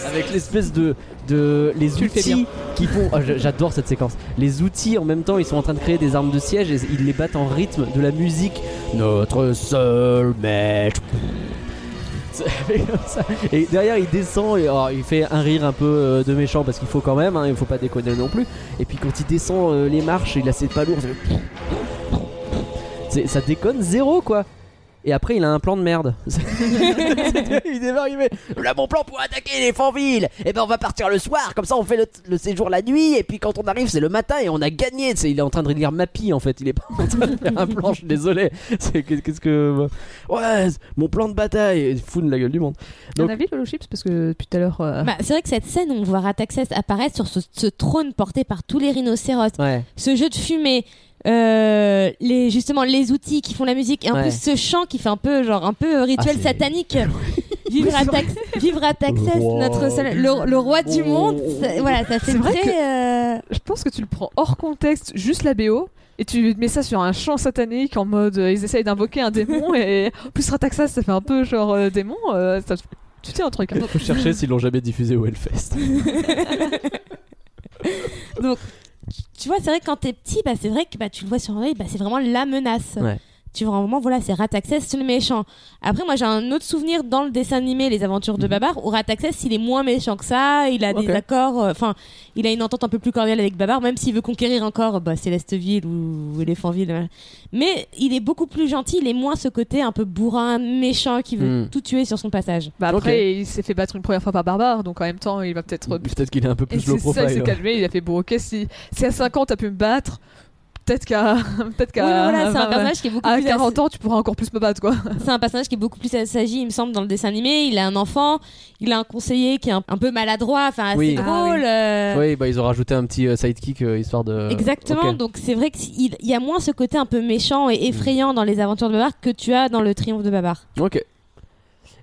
Avec l'espèce de, de les Tu outils qui font. j'a- J'adore cette séquence. Les outils en même temps, ils sont en train de créer des armes de siège et ils les battent en rythme de la musique. Notre seul maître. [laughs] Et derrière, il descend et il fait un rire un peu euh, de méchant parce qu'il faut quand même, hein, il faut pas déconner non plus. Et puis quand il descend euh, les marches, il a ses C'est- Ça déconne zéro quoi. Et après, il a un plan de merde. [laughs] il démarre, il fait Là, mon plan pour attaquer les Fanville. Et ben, on va partir le soir. Comme ça, on fait le, le séjour la nuit. Et puis, quand on arrive, c'est le matin et on a gagné. Il est en train de lire Mappy en fait. Il est pas en train de faire un plan. Je suis désolé. C'est qu'est-ce que. Ouais, mon plan de bataille. Il fout de la gueule du monde. Donc- avis, Lolo Chips Parce que depuis tout à l'heure. euh, Bah, c'est vrai que cette scène où on voit Rataxès apparaître sur ce, ce trône porté par tous les rhinocéros, Ouais. ce jeu de fumée, euh, les justement les outils qui font la musique et en Ouais. plus ce chant qui fait un peu genre un peu rituel Ah, c'est- satanique. [laughs] [laughs] Vivre Le roi notre seul- le, le roi du monde. ça- voilà, ça fait C'est vrai très. euh, Je pense que tu le prends hors contexte, juste la BO, et tu mets ça sur un chant satanique en mode euh, ils essayent d'invoquer un démon, [laughs] et en plus Rataxas ça fait un peu genre euh, démon, euh, ça, tu tiens un truc. hein. Faut chercher s'ils l'ont jamais diffusé au Hellfest. Tu vois, c'est vrai que quand t'es petit, bah, c'est vrai que bah, tu le vois sur l'œil, bah, c'est vraiment la menace. Tu vois, vraiment, voilà, c'est Rataxès, c'est le méchant. Après, moi, j'ai un autre souvenir dans le dessin animé Les Aventures de Mhm. Babar, où Rataxès, il est moins méchant que ça, il a des accords, euh, enfin, il a une entente un peu plus cordiale avec Babar, même s'il veut conquérir encore bah, Célesteville ou Éléphantville. euh. Mais il est beaucoup plus gentil, il est moins ce côté un peu bourrin, méchant, qui veut Mhm. tout tuer sur son passage. Bah après, il s'est fait battre une première fois par Barbare, donc en même temps, il va peut-être. Peut-être qu'il est un peu plus low c'est ça, il profile. s'est calmé, il a fait bon, ok, si, si à 5 ans t'as pu me battre, peut-être qu'à [laughs] peut-être qu'à Oui, voilà, c'est un [laughs] personnage qui est beaucoup à plus 40 ans tu pourras encore plus me battre quoi. [laughs] C'est un personnage qui est beaucoup plus assagi, il me semble, dans le dessin animé. Il a un enfant, il a un conseiller qui est un, un peu maladroit, enfin assez Oui. Ah drôle. euh, Oui, bah ils ont rajouté un petit euh, sidekick euh, histoire de. Exactement, donc c'est vrai qu'il il y a moins ce côté un peu méchant et effrayant dans les aventures de Babar que tu as dans le triomphe de Babar. Ok.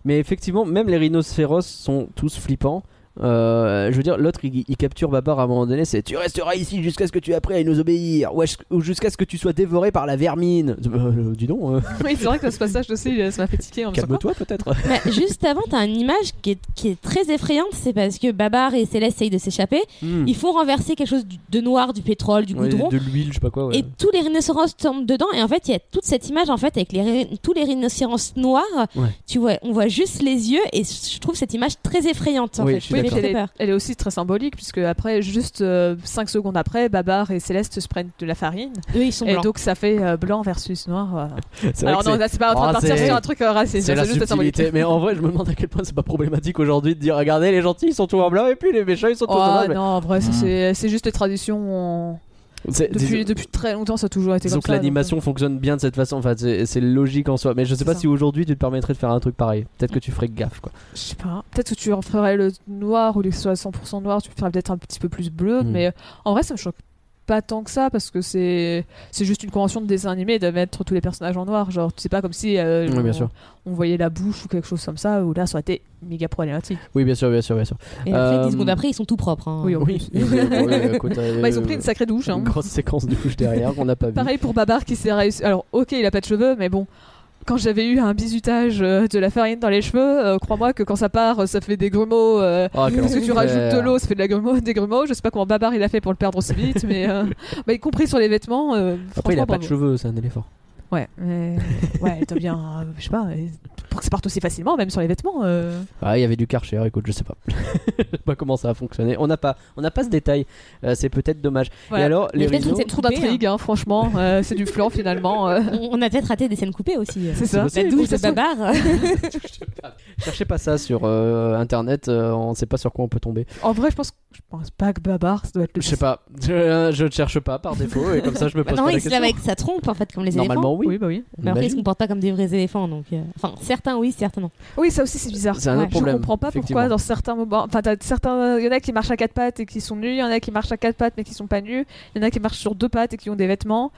Mais effectivement, même les rhinocéros sont tous flippants. Euh, je veux dire, l'autre il, il capture Babar à un moment donné, c'est tu resteras ici jusqu'à ce que tu appris à nous obéir, ou, jusqu'à ce que tu sois dévoré par la vermine. Euh, euh, dis donc, euh, oui, c'est vrai que ce passage aussi, euh, ça m'a fait tiquer calme-toi peut-être. [laughs] Juste avant, t'as une image qui est, qui est très effrayante, c'est parce que Babar et Céleste essayent de s'échapper. Hmm. Il faut renverser quelque chose de noir, du pétrole, du Ouais, goudron. de l'huile, je sais pas quoi. ouais. Et tous les rhinocéros tombent dedans et en fait il y a toute cette image en fait avec les tous les rhinocéros noirs. Ouais. Tu vois, on voit juste les yeux et je trouve cette image très effrayante en Oui, fait. Elle, est, peur. elle est aussi très symbolique puisque après juste 5 secondes après Babar et Céleste se prennent de la farine Eux ils sont et blancs. donc ça fait euh, blanc versus noir euh. Alors non c'est- là c'est pas en train de partir sur un truc euh, raciste c'est la juste symbolique. subtilité. Mais en vrai, je me demande à quel point c'est pas problématique aujourd'hui de dire regardez, les gentils ils sont tous en blanc et puis les méchants ils sont tous en noir. Mais- non en vrai Hmm. c'est c'est juste les traditions euh, depuis, depuis très longtemps ça a toujours été Disons comme que ça l'animation fonctionne bien de cette façon, enfin c'est logique en soi, mais je sais pas ça. si aujourd'hui tu te permettrais de faire un truc pareil. Peut-être que tu ferais gaffe quoi. donc, je sais pas peut-être que tu en ferais le noir ou les soit 100% noir tu ferais peut-être un petit peu plus bleu Hmm. mais euh, en vrai ça me choque pas tant que ça parce que c'est c'est juste une convention de dessin animé de mettre tous les personnages en noir genre c'est pas comme si euh, Oui, bien on, sûr. on voyait la bouche ou quelque chose comme ça où là ça aurait été méga problématique Oui, bien sûr, bien sûr, bien sûr. Et après Euh, 10 secondes après ils sont tout propres. hein. oui, en Oui, plus. oui, écoute, [laughs] euh, Bah, ils ont pris une sacrée douche hein. une grosse séquence de douche derrière qu'on n'a pas vu. pareil pour Babar qui s'est réussi alors ok il a pas de cheveux mais bon quand j'avais eu un bisutage euh, de la farine dans les cheveux, euh, crois-moi que quand ça part, euh, ça fait des grumeaux. euh, quel parce que tu rajoutes de l'eau, ça fait de la grumeau, des grumeaux. Je sais pas comment Babar il a fait pour le perdre aussi vite, mais euh, [laughs] bah, y compris sur les vêtements. Après, il a pas de cheveux, c'est un éléphant. Ouais, mais ouais, t'as bien, je sais pas, pour que ça parte aussi facilement, même sur les vêtements. euh, Ah, il y avait du karcher, écoute, je sais pas. je sais [laughs] pas comment ça a fonctionné. On n'a pas, on n'a pas ce détail. Euh, c'est peut-être dommage. voilà. Et alors, les peut-être rhinos. que C'est trop d'intrigue, hein, franchement. euh, c'est du flan finalement. euh. [laughs] On a peut-être raté des scènes coupées aussi. C'est ça. La de se trouve- Babar. Cherchez pas ça sur euh, internet, euh, on sait pas sur quoi on peut tomber. En vrai, je pense, je pense pas que Babar, ça doit être le. Je sais pas, je, je ne cherche pas par défaut et comme ça je me pose non, pas la ils se lavent avec sa trompe en fait comme les éléphants. Normalement, oui. Oui, bah oui. Mais après ils se comportent pas comme des vrais éléphants donc. Enfin certains oui, certains non. Oui, ça aussi c'est bizarre. C'est un Ouais, Je comprends pas pourquoi dans certains moments. Enfin, t'as certains. Il y en a qui marchent à quatre pattes et qui sont nus. Il y en a qui marchent à quatre pattes mais qui sont pas nus. Il y en a qui marchent sur deux pattes et qui ont des vêtements.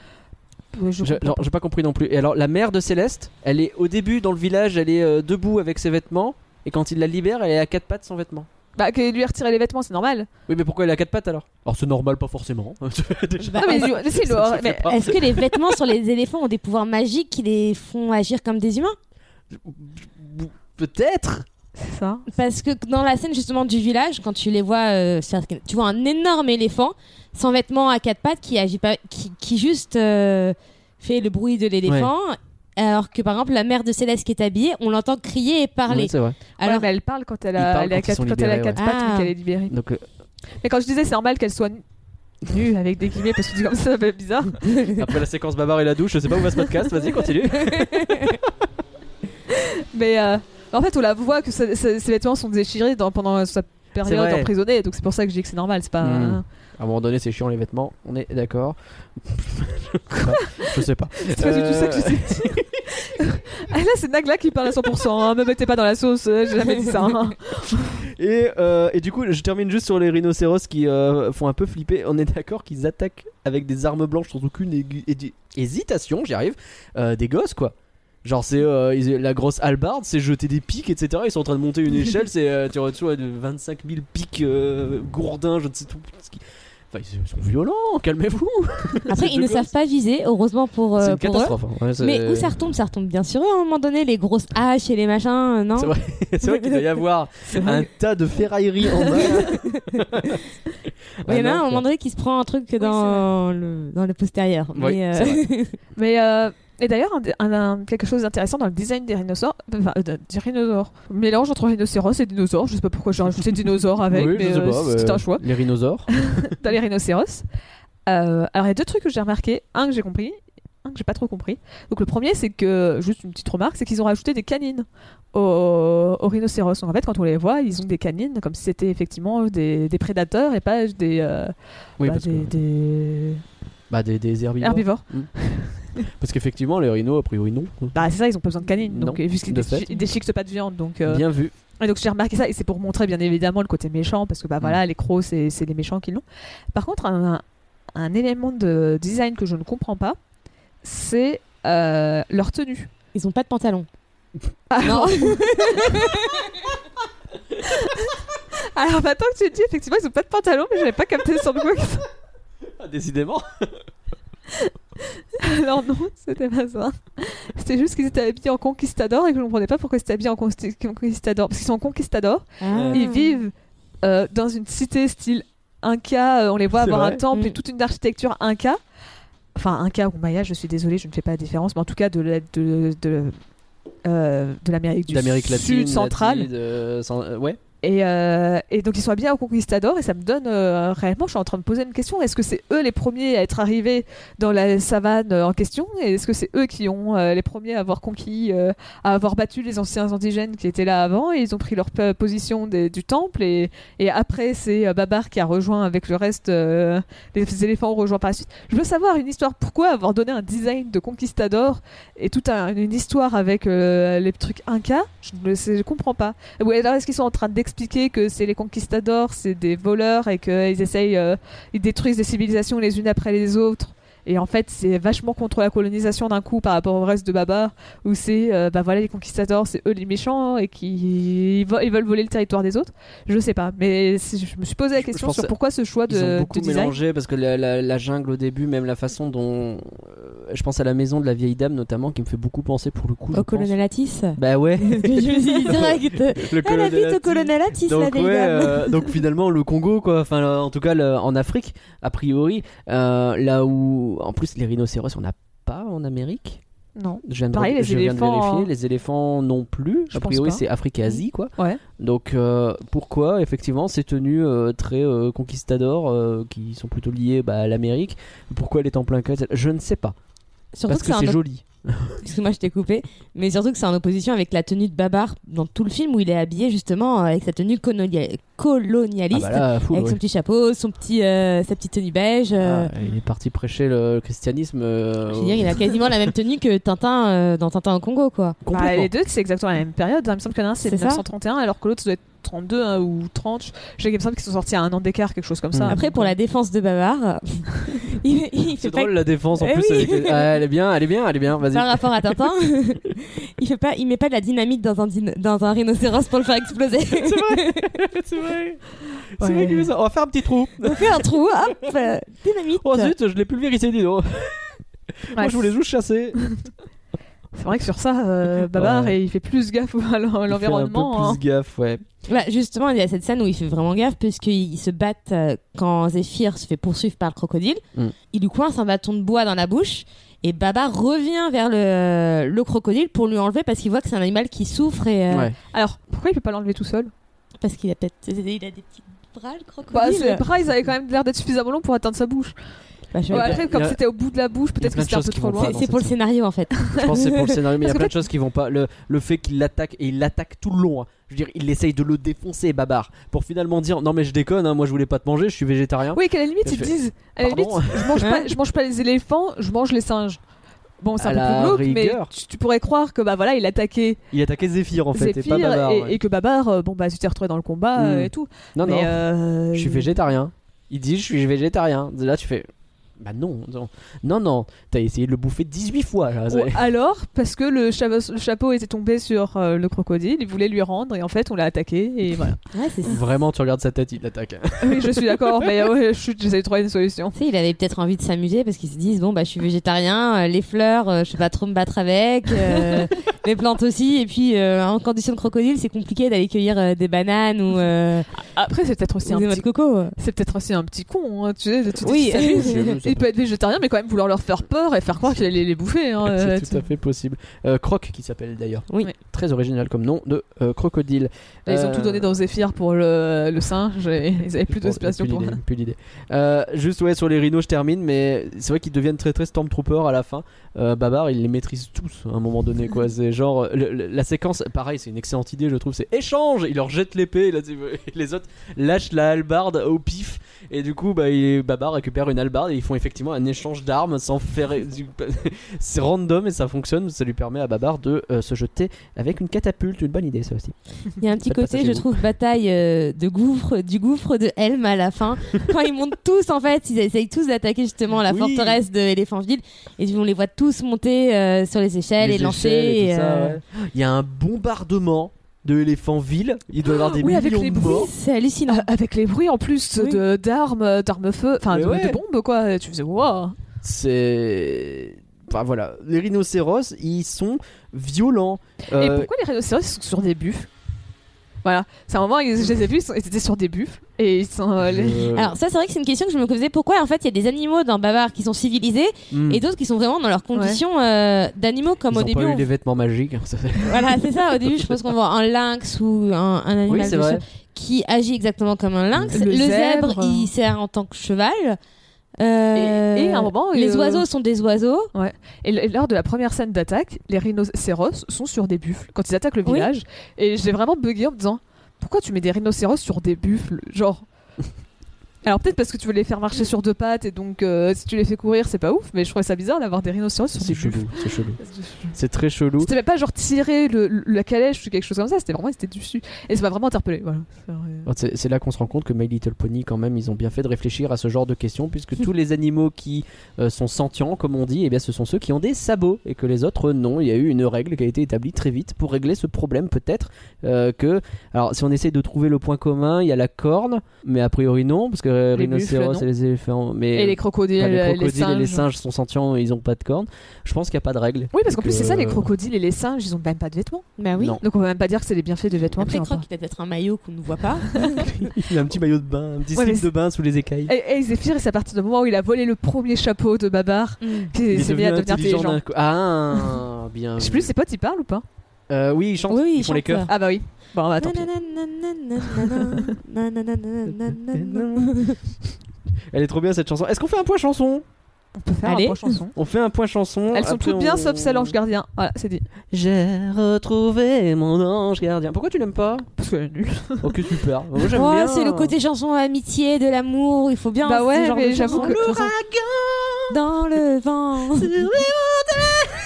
Ouais, je pas. j'ai pas compris non plus. Et alors, la mère de Céleste, elle est au début dans le village, elle est euh, debout avec ses vêtements. Et quand il la libère, elle est à quatre pattes sans vêtements. Bah, que lui retirer les vêtements, c'est normal. Oui, mais pourquoi elle est à quatre pattes alors? Alors, c'est normal, pas forcément. [laughs] Déjà. Bah, non, mais, [laughs] il. Est-ce que les vêtements sur les éléphants ont des pouvoirs magiques qui les font agir comme des humains? Peut-être c'est ça. Parce que dans la scène justement du village, quand tu les vois, euh, tu vois un énorme éléphant sans vêtements à quatre pattes qui agit pas, qui, qui juste euh, fait le bruit de l'éléphant. Alors que par exemple la mère de Céleste qui est habillée, on l'entend crier et parler. Oui, c'est vrai. Alors, Alors mais elle parle quand elle a, elle quand quatre, sont quand elle a libérés, quatre ouais. pattes, mais Ah. qu'elle est libérée. Donc, euh, Mais quand je disais c'est normal qu'elle soit nue, avec des guillemets parce que dit comme ça, ça fait bizarre. après la séquence babar et la douche, je sais pas où va ce podcast, vas-y, continue. [laughs] [laughs] Mais euh, en fait, on la voit que sa- ses vêtements sont déchirés dans- pendant sa période emprisonnée, donc c'est pour ça que je dis que c'est normal. C'est pas. Hmm. À un moment donné, c'est chiant les vêtements, on est d'accord. [laughs] je sais pas. C'est pas du tout ça que Euh, je sais dire. ah, là, c'est Nagla qui parle à 100%. Hein. Me mettez pas dans la sauce, euh, j'ai jamais dit ça. hein. [laughs] Et, euh, et du coup, je termine juste sur les rhinocéros qui euh, font un peu flipper. On est d'accord qu'ils attaquent avec des armes blanches sans aucune hésitation, j'y arrive, euh, des gosses quoi. Genre, c'est euh, ils- la grosse hallebarde, c'est jeter des pics, etc. Ils sont en train de monter une [laughs] échelle, c'est euh, tu reçois de 25 000 pics euh, gourdins, je ne sais tout. Enfin, ils sont violents, calmez-vous. [laughs] Après ils ne savent pas viser, heureusement pour, euh, c'est une pour eux. catastrophe. hein. Ouais, Mais où ça retombe? Ça retombe bien eux à un moment donné, les grosses haches et les machins, euh, non? C'est vrai, [laughs] c'est vrai qu'il doit y avoir un tas de ferrailleries en bas. Il y en a Ah un à non, un moment donné qui se prend un truc dans, le, dans le postérieur. Oui, Mais, euh, et d'ailleurs, un, un- quelque chose d'intéressant dans le design des rhinocéros, enfin, euh, des rhinocéros, mélange entre rhinocéros et dinosaures. Je sais pas pourquoi j'ai rajouté dinosaure avec, Oui, mais euh, c'est un choix. Les rhinosaures. [laughs] dans les rhinocéros. Euh, alors il y a deux trucs que j'ai remarqué, un que j'ai compris, un que j'ai pas trop compris. Donc le premier c'est que juste une petite remarque, c'est qu'ils ont rajouté des canines aux, aux rhinocéros. Donc en fait quand on les voit, ils ont des canines comme si c'était effectivement des, des prédateurs et pas des euh, Oui, bah, parce, des, que- des bah, des, des herbivores. herbivores. [laughs] Parce qu'effectivement, les rhinos, a priori, non. Bah c'est ça, ils ont pas besoin de canines. Non, Donc et puisqu'ils de déchi- fait. ils déchiquetent pas de viande, donc. euh, Bien vu. Et donc j'ai remarqué ça et c'est pour montrer bien évidemment le côté méchant parce que bah Mm. voilà les crocs c'est c'est les méchants qui l'ont. Par contre un, un élément de design que je ne comprends pas c'est euh, leur tenue. Ils ont pas de pantalon. Alors... [laughs] Alors maintenant que tu le dis effectivement ils ont pas de pantalon mais j'avais pas capté sur quoi. que ça- Ah, décidément. [laughs] Alors non c'était pas ça. C'était juste qu'ils étaient habillés en conquistador et que je comprenais pas pourquoi ils étaient habillés en conquistador parce qu'ils sont conquistadors Ah. Ils vivent euh, dans une cité style Inca. euh, on les voit avoir vrai. un temple et Mm. toute une architecture Inca. Enfin, Inca ou Maya, je suis désolée, je ne fais pas la différence, mais en tout cas de la- de, de, euh, de l'Amérique du latine. Sud centrale. latine, euh, sans- euh, ouais. Et, euh, et donc ils sont bien au Conquistador et ça me donne euh, réellement, je suis en train de poser une question, est-ce que c'est eux les premiers à être arrivés dans la savane euh, en question? Et est-ce que c'est eux qui ont les premiers à avoir conquis, à avoir battu les anciens indigènes qui étaient là avant? Et ils ont pris leur position du temple et, après c'est Babar qui a rejoint avec le reste, les éléphants ont rejoint par la suite. Je veux savoir une histoire, pourquoi avoir donné un design de Conquistador et toute un- une histoire avec les trucs Inca, je ne comprends pas. Ou alors est-ce qu'ils sont en train que c'est les conquistadors, c'est des voleurs et qu'ils essayent, euh, ils détruisent des civilisations les unes après les autres et en fait c'est vachement contre la colonisation d'un coup par rapport au reste de Babar où c'est euh, bah voilà les conquistadors c'est eux les méchants et qui ils, veulent voler le territoire des autres je sais pas mais je me suis posé la question sur pourquoi ce choix de, Ils ont beaucoup mélangé parce que la, la- la jungle au début, même la façon dont. Je pense à la maison de la vieille dame notamment qui me fait beaucoup penser pour le coup. Au colonel Atis. Bah ouais. [laughs] je me suis dit direct. le Elle habite colonel au colonel Atis, la donc, vieille ouais, dame. euh, donc [laughs] finalement le Congo quoi, enfin en tout cas le- en Afrique a priori, euh, là où en plus les rhinocéros on n'a pas en Amérique. non Je viens de, Pareil, les je viens de vérifier, euh, les éléphants non plus. Je a priori c'est Afrique et Asie quoi. ouais Donc euh, pourquoi effectivement ces tenues euh, très euh, conquistadors euh, qui sont plutôt liées bah, à l'Amérique, pourquoi elle est en plein cas Je ne sais pas. Surtout Parce que que c'est joli. [laughs] Excuse-moi, je t'ai coupé. Mais surtout que c'est en opposition avec la tenue de Babar dans tout le film où il est habillé justement avec sa tenue colonia- Ah colonialiste. bah là, full, avec ouais. son petit chapeau, son petit, euh, sa petite tenue beige. euh, Ah, il est parti prêcher le christianisme. euh, Je veux dire, il a quasiment la même tenue que Tintin euh, dans Tintin au Congo, quoi. Bah, les deux, c'est exactement la même période. hein. Il me semble qu'il y en a un, c'est C'est ça 1931, alors que l'autre, ça doit être 32 hein, ou 30. Je sais qu'il me semble qu'ils sont sortis à un an d'écart, quelque chose comme ça. Mm. Après, pour la défense de Babar, [laughs] il, il fait C'est pas drôle la défense en Eh plus. oui. avec Ah, elle est bien, elle est bien, elle est bien. Vas-y. par rapport à Tintin, [laughs] il fait pas, il met pas de la dynamite dans un, din- dans un rhinocéros pour le faire exploser. [laughs] C'est vrai, c'est vrai. C'est vrai qu'il fait ça. On va faire un petit trou. On fait un trou, hop, euh, dynamite. Oh zut, je l'ai pulvérisé, dis donc. Moi, Ouais, je voulais juste chasser. C'est vrai que sur ça, euh, Babar, Ouais. et il fait plus gaffe à l'en- Il fait un peu l'environnement. hein. plus gaffe, ouais. Bah, justement, il y a cette scène où il fait vraiment gaffe puisqu'ils se battent euh, quand Zéphyr se fait poursuivre par le crocodile. Mm. Il lui coince un bâton de bois dans la bouche et Baba revient vers le, le crocodile pour lui enlever parce qu'il voit que c'est un animal qui souffre et euh, ouais. Alors, pourquoi il peut pas l'enlever tout seul? Parce qu'il a peut-être il a des petits bras le crocodile. Bah, ses bras, ils avaient quand même l'air d'être suffisamment longs pour atteindre sa bouche. Bah, je- Ouais, après, comme a- c'était au bout de la bouche, peut-être que c'était un peu trop loin. c'est pour le scénario en fait. [laughs] Je pense que c'est pour le scénario, mais il y a plein de choses qui vont pas. Le, le fait qu'il l'attaque et il l'attaque tout le long. hein. Je veux dire, il essaye de le défoncer, Babar, pour finalement dire non mais je déconne, hein, moi je voulais pas te manger, je suis végétarien. Oui, qu'à la limite, ils fais, disent à la limite, je mange, pas, Hein je mange pas les éléphants, je mange les singes. Bon, c'est un peu plus glauque, mais tu, tu pourrais croire que bah voilà, il attaquait Il attaquait Zéphyr en fait, et pas Babar. et, ouais. et que Babar, euh, bon bah, tu t'es retrouvé dans le combat euh, Mm. et tout. Non, mais non, euh, je suis végétarien. Il dit je suis végétarien. Là tu fais. Bah non, non, non, non. t'as essayé de le bouffer 18 fois là. Ou c'est- alors, parce que le, chapeau- le chapeau était tombé sur euh, le crocodile, il voulait lui rendre et en fait on l'a attaqué et [laughs] voilà. Ouais, c'est ça. Vraiment, tu regardes sa tête, il l'attaque. [laughs] oui, je suis d'accord, mais euh, ouais, je- j'essaie de trouver une solution. Sais, il avait peut-être envie de s'amuser parce qu'ils se disent bon bah je suis végétarien, euh, les fleurs, euh, je sais pas trop me battre avec, euh, [laughs] les plantes aussi, et puis euh, en condition de crocodile c'est compliqué d'aller cueillir euh, des bananes ou, euh, Après, c'est peut-être aussi un petit de coco. c'est peut-être aussi un petit con, hein, tu sais. tu- Oui. Il peut- être végétarien, mais quand même vouloir leur faire peur et faire croire qu'il allait les bouffer. Hein, [laughs] euh, C'est tout à fait possible. Euh, Croc qui s'appelle d'ailleurs. Oui. Très original comme nom de euh, crocodile. Ils ont Euh, tout donné dans Zéphyr pour le, le singe et [laughs] ils avaient plus plus pour plus l'idée. Euh, juste ouais sur les rhinos je termine mais c'est vrai qu'ils deviennent très très stormtroopers à la fin. Euh, Babar il les maîtrise tous à un moment donné quoi. [laughs] C'est genre le- le- la séquence pareil c'est une excellente idée je trouve c'est échange il leur jette l'épée tu- les autres lâchent la hallebarde au pif et du coup bah, il- récupère une hallebarde et ils font effectivement un échange d'armes sans faire [laughs] c'est random et ça fonctionne ça lui permet à Babar de euh, se jeter avec une catapulte une bonne idée ça aussi. Il y a un petit Faites côté, je vous. trouve, bataille euh, de gouffre, du gouffre de Helm à la fin. [laughs] Quand ils montent tous, en fait, ils essayent tous d'attaquer justement la Oui. forteresse de Éléphantville. Et on les voit tous monter euh, sur les échelles Les et lancer. échelles et et, tout ça, ouais. Il y a un bombardement de Éléphantville. Il doit y avoir des Oui, avec millions les de bruits. morts. C'est hallucinant. Euh, avec les bruits en plus Oui. de d'armes, d'armes feu, enfin de, ouais. de bombes quoi. Tu faisais waouh. C'est. Enfin voilà, les rhinocéros, ils sont violents. Et Euh, pourquoi les rhinocéros sont sur des buffles Voilà, c'est un moment ils- je les ai vus, ils, sont- ils étaient sur des buffles et ils sont. euh, les- je- Alors ça c'est vrai que c'est une question que je me posais pourquoi en fait il y a des animaux dans Babar qui sont civilisés Hmm. et d'autres qui sont vraiment dans leurs conditions euh, d'animaux comme Ils au ont début pas eu on- les vêtements magiques. hein, ça fait- [laughs] voilà c'est ça au début je pense qu'on voit un lynx ou un, un animal Oui, c'est de vrai. ce- qui agit exactement comme un lynx Le le, zèbre, zèbre. il sert en tant que cheval Euh, Et- et à un moment, les euh, oiseaux sont des oiseaux Et l- lors de la première scène d'attaque, les rhinocéros sont sur des buffles quand ils attaquent le Oui. village. Et j'ai vraiment bugué en me disant pourquoi tu mets des rhinocéros sur des buffles? Genre. Alors peut-être parce que tu veux les faire marcher sur deux pattes et donc euh, si tu les fais courir c'est pas ouf, mais je trouvais ça bizarre d'avoir des rhinocéros sur C'est des buffles. chelou, [laughs] c'est chelou. C'est très chelou. C'était même pas genre tirer le, le- la calèche ou quelque chose comme ça, c'était vraiment c'était dessus. Et ça m'a vraiment interpellé. Voilà. C'est. C'est c'est là qu'on se rend compte que My Little Pony, quand même, ils ont bien fait de réfléchir à ce genre de questions, puisque tous [laughs] les animaux qui euh, sont sentients, comme on dit, eh bien, ce sont ceux qui ont des sabots, et que les autres non. Il y a eu une règle qui a été établie très vite pour régler ce problème, peut-être euh, que. Alors, si on essaie de trouver le point commun, il y a la corne, mais a priori non, parce que Les rhinocéros buffles, et les éléphants. Mais Et les crocodiles, les les, singes. et les singes sont sentients, ils ont pas de cornes. Je pense qu'il n'y a pas de règle. Oui, parce qu'en plus, c'est ça, les crocodiles et les singes, ils ont même pas de vêtements. bah oui Non. Donc on va même pas dire que c'est des bienfaits de vêtements. après Croc il a peut-être un maillot qu'on ne voit pas [laughs] Il a un petit maillot de bain, un petit Ouais, slip de bain sous les écailles. Et, et c'est à partir du moment où il a volé le premier chapeau de Babar qu'il Il est s'est mis à devenir intelligent. Ah, bien. Je sais plus, ses potes, ils parlent ou pas? Euh, oui, ils chantent. Oui, ils, ils font les chœurs. Ah bah oui. Bon, bah tant pis. [laughs] Elle est trop bien cette chanson. Est-ce qu'on fait un point chanson? On peut faire Allez. un point chanson. On fait un point chanson. Elles sont toutes bien sauf celle ange gardien. Voilà, c'est dit. J'ai retrouvé mon ange gardien. Pourquoi tu l'aimes pas? Parce qu'elle est nulle. Ok, super. Moi j'aime Oh, bien. c'est le côté chanson amitié, de l'amour. Il faut bien. Bah ouais, genre mais de j'avoue que- Dans le vent,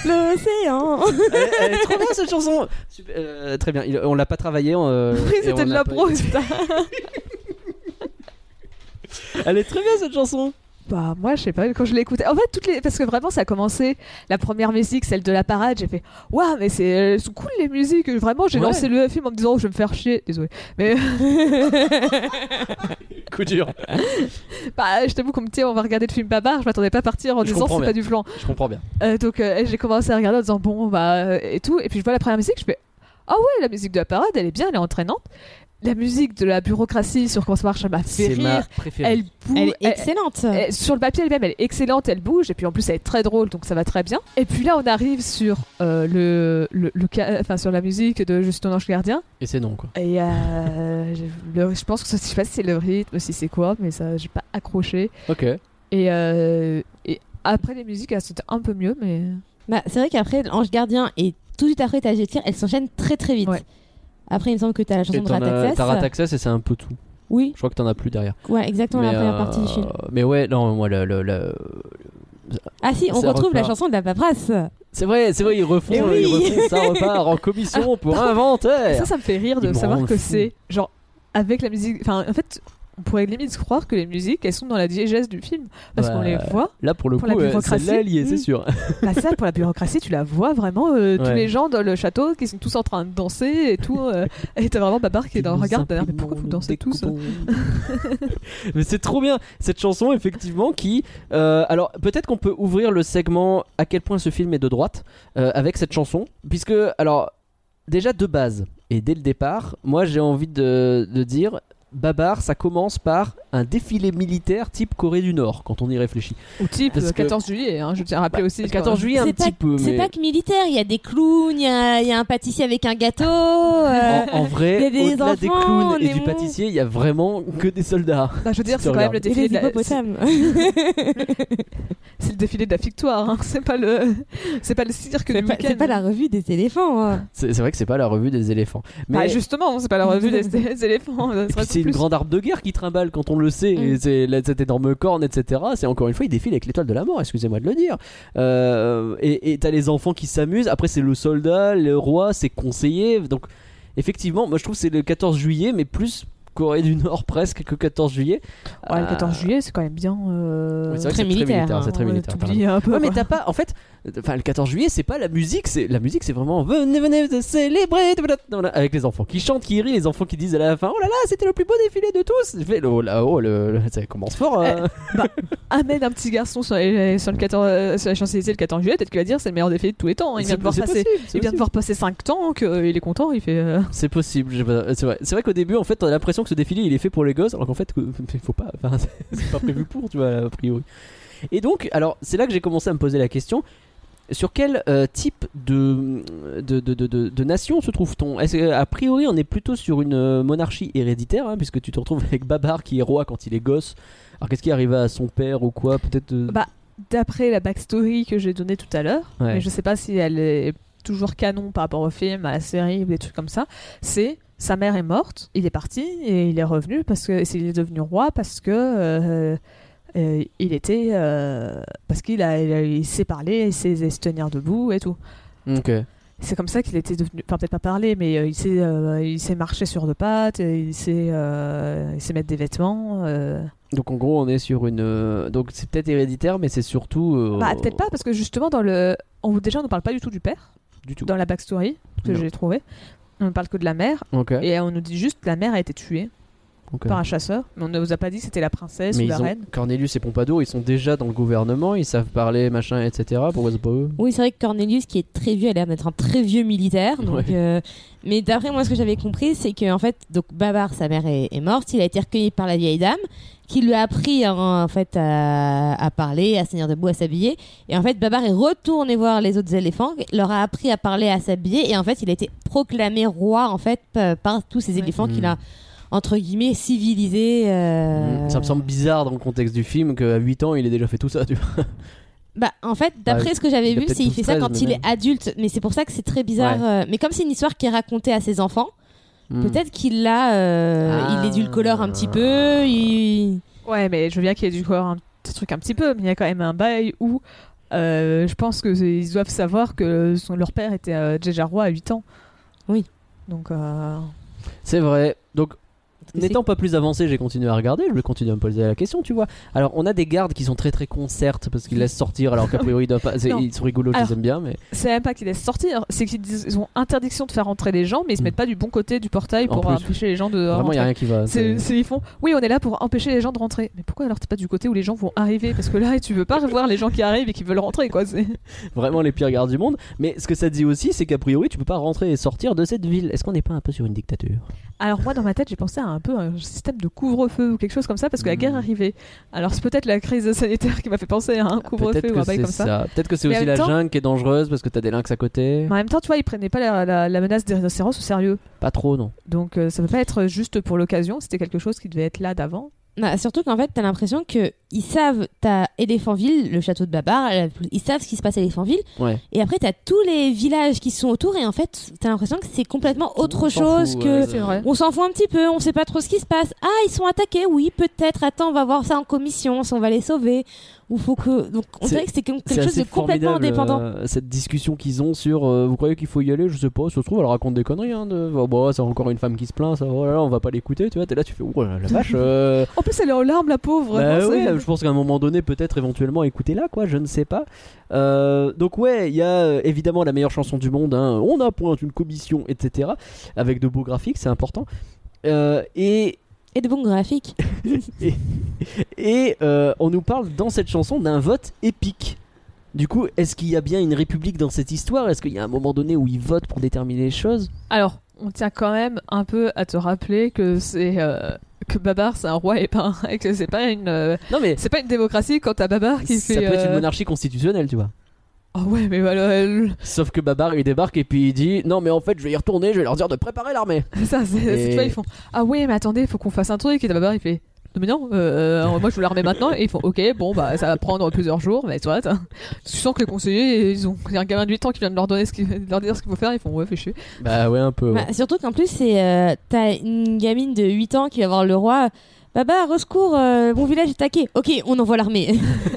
l'océan. Elle, elle est trop bien cette chanson. Super, euh, très bien. Il- on l'a pas travaillé. euh, Oui, c'était de l'a la pas- pro, putain. [laughs] Elle est très bien cette chanson. Bah moi je sais pas quand je l'ai écouté. En fait toutes les parce que vraiment ça a commencé la première musique celle de la parade j'ai fait waouh mais c'est elles sont cool les musiques vraiment j'ai Ouais. lancé le film en me disant oh, je vais me faire chier désolé mais [laughs] Coup dur. [laughs] bah je t'avoue qu'on me dit on va regarder le film Babar je m'attendais pas à partir en Je disant c'est pas du flan Je comprends bien. Euh, donc euh, j'ai commencé à regarder en disant bon bah euh, et tout et puis je vois la première musique je fais ah ouais la musique de la parade elle est bien elle est entraînante la musique de la bureaucratie sur comment ça marche elle m'a fait ma rire préférée. elle bouge Elle est elle- excellente. elle- sur le papier elle-même, elle est excellente, elle bouge, et puis en plus elle est très drôle, donc ça va très bien. Et puis là, on arrive sur euh, le, le, le ca- enfin sur la musique de Justin Ange Gardien. Et c'est non quoi. Et euh, le- je pense que ça- je sais pas si c'est le rythme, si c'est quoi, mais ça, j'ai pas accroché. Ok. Et, euh, et après les musiques, elles c'était un peu mieux, mais Bah, c'est vrai qu'après, Ange Gardien et tout de suite après ta Tir, elles s'enchaînent très très vite. Ouais. Après, il me semble que t'as la chanson Et de Rataxas. T'as Rataxas et c'est un peu tout. Oui, Je crois que t'en as plus derrière. ouais, exactement mais, la première euh, partie du film. Mais ouais, non, moi le, le- le- Ah si, on ça retrouve la chanson de la paperasse. C'est vrai, c'est vrai, ils refont, Eh oui. ils refont ça repart en commission pour [laughs] inventaire. ça, ça me fait rire de Ils savoir que c'est genre avec la musique. Enfin, en fait, on pourrait limite croire que les musiques, elles sont dans la diégèse du film parce Bah, qu'on les voit. Là pour le Pour coup, la euh, bureaucratie. celle-là elle y est, c'est sûr. [laughs] Bah ça, pour la bureaucratie, tu la vois vraiment, euh, tous les gens dans le château qui sont tous en train de danser et tout. euh, [laughs] et t'as vraiment Babar qui est dans le regard derrière, mais pourquoi vous dansez tous [laughs] Mais c'est trop bien cette chanson effectivement qui euh, alors peut-être qu'on peut ouvrir le segment à quel point ce film est de droite avec cette chanson puisque alors déjà de base et dès le départ moi j'ai envie de, de dire Babar ça commence par un défilé militaire type Corée du Nord quand on y réfléchit Ou type Parce euh, que- 14 juillet, hein, je tiens à rappeler Bah, aussi. le quoi. 14 juillet un C'est petit pas, peu c'est mais pas que militaire, il y a des clowns, il y a, il y a un pâtissier avec un gâteau. euh, en, en vrai il y a des au-delà des clowns et du mons. pâtissier il y a vraiment que des soldats Bah, je veux dire, c'est quand même le défilé, de la... c'est hippopotames. [laughs] c'est le défilé de la victoire. hein, C'est pas le, c'est pas le cirque C'est du week-end. c'est pas la revue des éléphants. hein. c'est vrai que c'est pas la revue des éléphants mais Bah, justement, c'est pas la revue des, [laughs] éléphants. c'est une grande arme de guerre qui trimballe quand on le sait. Mm. Et c'est là, cette énorme corne, etc. C'est encore une fois, il défile avec l'étoile de la mort, excusez-moi de le dire. Euh, et et t'as les enfants qui s'amusent. Après, c'est le soldat, le roi, ses conseillers. Donc, effectivement, moi je trouve que c'est le 14 juillet, mais plus Corée du Nord presque que 14 juillet. Ouais, le Euh, 14 juillet, c'est quand même bien. euh, oui, c'est Très militaire, hein. C'est très militaire. t'oublies un peu. Ouais, mais t'as pas. En fait, enfin, le 14 juillet, c'est pas la musique. C'est la musique, c'est vraiment venez, venez de célébrer avec les enfants qui chantent, qui rient, les enfants qui disent à la fin oh là là, c'était le plus beau défilé de tous. Je fais oh là, oh, le, le- ça commence fort. hein. amène un petit garçon sur, les- sur le 14, euh, sur la Champs-Élysées le 14 juillet, peut-être qu'il va dire c'est le meilleur défilé de tous les temps. hein. Il vient de voir passer. Il vient de voir passer 5 temps, qu'il est content, il fait. euh, C'est possible, c'est vrai. C'est vrai qu'au début, en fait, on a l'impression que ce défilé il est fait pour les gosses, alors qu'en fait, [laughs] il faut pas. Enfin, [laughs] c'est- pas prévu pour, tu vois, a priori. Et donc, alors, c'est là que j'ai commencé à me poser la question. Sur quel euh, type de, de, de, de, nation se trouve-t-on? A priori, on est plutôt sur une euh, monarchie héréditaire, hein, puisque tu te retrouves avec Babar qui est roi quand il est gosse. Alors, qu'est-ce qui arrive à son père ou quoi? Peut-être. euh, Bah, D'après la backstory que j'ai donnée tout à l'heure, Ouais. mais je sais pas si elle est toujours canon par rapport au film, à la série ou des trucs comme ça, c'est sa mère est morte, il est parti et il est revenu parce que il est devenu roi parce que euh, euh, il était euh, parce qu'il a, il, sait parler, il sait se tenir debout et tout. Ok. C'est comme ça qu'il était devenu, enfin peut-être pas parler, mais il sait, il sait marcher sur deux pattes, il sait, il sait mettre des vêtements. Donc, en gros, on est sur une. Donc, c'est peut-être héréditaire, mais c'est surtout. Bah peut-être pas parce que justement dans le, on, déjà on ne parle pas du tout du père Du tout. dans la backstory que j'ai trouvé. On ne parle que de la mère et on nous dit juste que la mère a été tuée par un chasseur, mais on ne nous a pas dit que c'était la princesse Mais ou la ont reine. Cornelius et Pompadour, ils sont déjà dans le gouvernement, ils savent parler, machin, etc. Pourquoi c'est pas eux? Oui, c'est vrai que Cornelius, qui est très vieux, a l'air d'être un très vieux militaire. Donc, Ouais. euh, mais d'après moi, ce que j'avais compris, c'est que en fait, donc Babar, sa mère est, est morte. Il a été recueilli par la vieille dame, qui lui a appris en, en fait à, à parler, à se tenir debout, à s'habiller. Et en fait, Babar est retourné voir les autres éléphants, leur a appris à parler, à s'habiller. Et en fait, il a été proclamé roi en fait pa- par tous ces éléphants qu'il a entre guillemets civilisé. euh. Ça me semble bizarre dans le contexte du film qu'à 8 ans il ait déjà fait tout ça. Tu vois. Bah, en fait, d'après Bah, ce que j'avais vu, c'est il fait ça 12, quand 13, il est adulte. Mais c'est pour ça que c'est très bizarre. Ouais. euh, Mais comme c'est une histoire qui est racontée à ses enfants, Mm. peut-être qu'il l'a, euh, Ah. il l'édulcore un petit peu. Il... Ouais, mais je veux bien qu'il y ait du corps un petit truc un petit peu, mais il y a quand même un bail où euh, je pense qu'ils doivent savoir que son, leur père était euh, déjà roi à 8 ans. Oui. Donc, euh, C'est vrai. Donc que N'étant pas plus avancé, j'ai continué à regarder, je vais continuer à me poser la question, tu vois. Alors, on a des gardes qui sont très très concertes parce qu'ils laissent sortir, alors qu'a priori ils, pas- sont rigolos, je les aime bien, mais c'est même pas qu'ils laissent sortir, c'est qu'ils ont interdiction de faire rentrer les gens, mais ils se Mm. mettent pas du bon côté du portail pour empêcher les gens de vraiment, il a rien qui va. C'est- ils font, oui, on est là pour empêcher les gens de rentrer. Mais pourquoi alors t'es pas du côté où les gens vont arriver? Parce que là, tu veux pas revoir les gens qui arrivent et qui veulent rentrer, quoi. C'est... [laughs] Vraiment les pires gardes du monde. Mais ce que ça dit aussi, c'est qu'a priori, tu peux pas rentrer et sortir de cette ville. Est-ce qu'on n'est pas un peu sur une dictature? Alors moi, dans ma tête, j'ai pensé à un peu un système de couvre-feu ou quelque chose comme ça, parce que la Mm. guerre arrivait. Alors c'est peut-être la crise sanitaire qui m'a fait penser à un couvre-feu Peut-être ou un bail comme ça. ça. Peut-être que c'est aussi la temps- jungle qui est dangereuse parce que t'as des lynx à côté. Mais en même temps, tu vois, ils prenaient pas la, la- la menace des rhinocéros au sérieux. Pas trop, non. Donc euh, ça peut pas être juste pour l'occasion, c'était quelque chose qui devait être là d'avant. Bah, surtout qu'en fait, t'as l'impression que ils savent, t'as Éléphantville, le château de Babar, la- ils savent ce qui se passe à Éléphantville, Ouais. et après t'as tous les villages qui sont autour, et en fait, t'as l'impression que c'est complètement autre On chose fout, que. ouais, C'est vrai. On s'en fout un petit peu, on sait pas trop ce qui se passe. Ah, ils sont attaqués, oui, peut-être. Attends, on va voir ça en commission, si on va les sauver. Ou faut que. Donc, on C'est- dirait que c'est quelque chose de complètement indépendant. euh, cette discussion qu'ils ont sur euh, vous croyez qu'il faut y aller je sais pas ça se trouve elle raconte des conneries hein, de oh, bah, c'est encore une femme qui se plaint ça oh là là, on va pas l'écouter tu vois t'es là tu fais oh la vache [laughs] euh, En plus, elle est en larmes, la pauvre. Bah je pense qu'à un moment donné, peut-être éventuellement écouter là, quoi, je ne sais pas. Euh, donc ouais, il y a euh, évidemment la meilleure chanson du monde, hein, on appointe une commission, etc. Avec de beaux graphiques, c'est important. Euh, et Et de bons graphiques. [laughs] et euh, on nous parle dans cette chanson d'un vote épique. Du coup, est-ce qu'il y a bien une république dans cette histoire? Est-ce qu'il y a un moment donné où ils votent pour déterminer les choses? Alors, on tient quand même un peu à te rappeler que c'est euh, que Babar c'est un roi et pas un- et que c'est pas une euh, Non mais c'est pas une démocratie quand t'as Babar qui ça fait. peut être une euh, monarchie constitutionnelle, tu vois. Ah ouais, mais voilà, elle- Sauf que Babar il débarque et puis il dit non mais en fait je vais y retourner, je vais leur dire de préparer l'armée. [laughs] ça, c'est, Et- ils font Ah ouais, mais attendez, faut qu'on fasse un truc. Et Babar, il fait mais non, euh, euh, moi je veux l'armée maintenant. Et ils font Ok, bon, bah ça va prendre plusieurs jours, mais toi, t'as- tu sens que les conseillers, ils ont il y a un gamin de 8 ans qui vient de leur, donner ce qu'il- de leur dire ce qu'il faut faire. Ils font Ouais, fais chier. Bah ouais un peu. ouais. Bah, surtout qu'en plus, c'est euh, t'as une gamine de 8 ans qui va voir le roi. Baba, au secours, euh, mon village est attaqué. Ok, on envoie l'armée. [laughs] [laughs]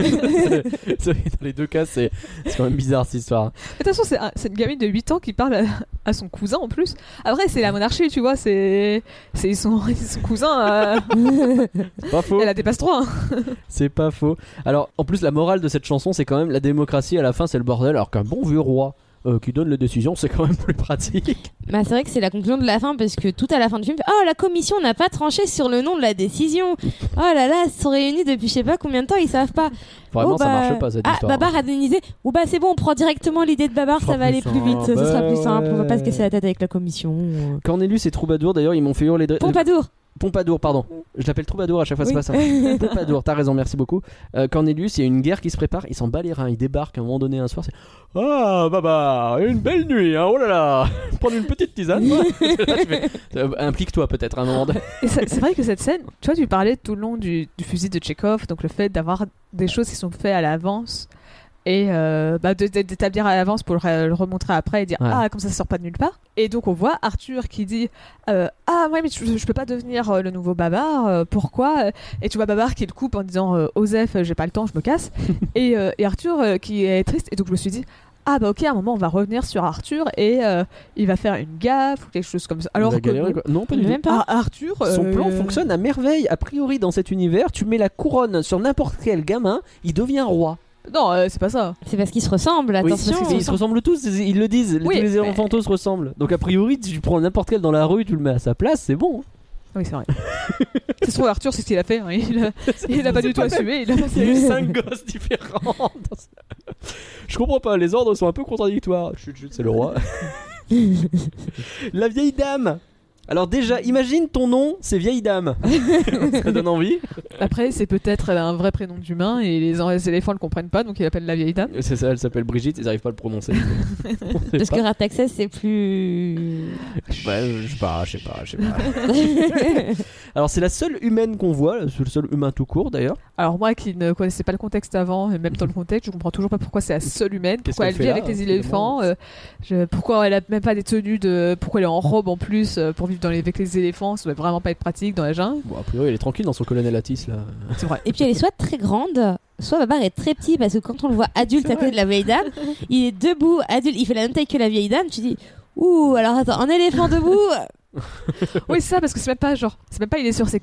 C'est vrai, Dans les deux cas, c'est c'est quand même bizarre cette histoire. De toute façon, c'est, un- c'est une gamine de 8 ans qui parle à, à son cousin en plus. Après, c'est la monarchie, tu vois, c'est, c'est son, [laughs] son cousin. euh, C'est pas faux. elle a des passe-droits. hein. C'est pas faux. Alors, en plus, la morale de cette chanson, c'est quand même la démocratie à la fin, c'est le bordel. Alors qu'un bon vieux roi euh, qui donne les décisions, c'est quand même plus pratique. bah, c'est vrai que c'est la conclusion de la fin parce que tout à la fin du film, oh la commission n'a pas tranché sur le nom de la décision. Oh là là, ils se sont réunis depuis je sais pas combien de temps, ils savent pas. Vraiment, Oh, ça bah, marche pas cette ah, histoire. Babar a dénisé. Ou bah c'est bon, on prend directement l'idée de Babar, ça va aller plus vite, ce sera plus simple. On va pas se casser la tête avec la commission. Cornelius et Troubadour, d'ailleurs, ils m'ont fait hurler de. Pompadour. Pompadour, pardon. Je l'appelle Troubadour à chaque fois, Oui. c'est pas ça. Pompadour, t'as raison, merci beaucoup. Euh, Cornelius, il y a une guerre qui se prépare, il s'en bat les reins, il débarque à un moment donné un soir, c'est Ah, baba, une belle nuit, hein, oh là là, [laughs] prendre une petite tisane. [laughs] euh, Implique-toi peut-être à un moment donné. C'est c'est vrai que cette scène, tu vois, tu parlais tout le long du, du fusil de Tchekhov, donc le fait d'avoir des choses qui sont faites à l'avance et euh, bah, d'établir à l'avance pour le, re- le remontrer après et dire Ouais. ah comme ça ça sort pas de nulle part. Et donc on voit Arthur qui dit euh, ah ouais mais je, je peux pas devenir euh, le nouveau Babar, euh, pourquoi Et tu vois Babar qui le coupe en disant Osef j'ai pas le temps je me casse [laughs] et, et Arthur qui est triste et donc je me suis dit ah bah ok à un moment on va revenir sur Arthur et il va faire une gaffe ou quelque chose comme ça. Alors que galéré, quoi. Non, pas du même pas. Arthur Son plan fonctionne à merveille. A priori, dans cet univers, tu mets la couronne sur n'importe quel gamin, il devient roi. Non, euh, c'est pas ça. C'est parce qu'ils se ressemblent, Oui, attention. parce qu'ils se ressemblent tous, ils le disent. Oui, tous les mais- se ressemblent. Donc a priori, si tu prends n'importe quel dans la rue, tu le mets à sa place, c'est bon. Oui, c'est vrai. [laughs] c'est trop Arthur, c'est ce qu'il a fait. hein. Il, a, [laughs] il a pas du tout assumé. Il a Il y a eu 5 gosses différents. dans ce- Je comprends pas, les ordres sont un peu contradictoires. Chut, chut, c'est le roi. [laughs] la vieille dame Alors déjà, imagine ton nom, c'est vieille dame. [laughs] ça donne envie. Après, c'est peut-être elle a un vrai prénom d'humain et les, les éléphants le comprennent pas, donc il appelle la vieille dame. C'est ça, elle s'appelle Brigitte, ils n'arrivent pas à le prononcer. [laughs] Parce pas. que Rataxès, c'est plus. Ouais, je sais pas, je sais pas, je sais pas. [laughs] Alors c'est la seule humaine qu'on voit, le seul humain tout court d'ailleurs. Alors moi qui ne connaissais pas le contexte avant, et même dans le contexte, je comprends toujours pas pourquoi c'est la seule humaine, pourquoi elle vit là, avec les finalement éléphants, euh, je- pourquoi elle a même pas des tenues de, pourquoi elle est en robe en plus euh, pour vivre dans les, avec les éléphants, ça doit vraiment pas être pratique dans la jungle. Bon, a priori, elle est tranquille dans son colonel Atis là. C'est vrai. Et puis elle est soit très grande, soit Babar est très petit parce que quand on le voit adulte à côté de la vieille dame, il est debout, adulte, il fait la même taille que la vieille dame. Tu dis, ouh, alors attends, un éléphant debout [laughs] Oui, c'est ça, parce que c'est même pas genre, c'est même pas il est sur ses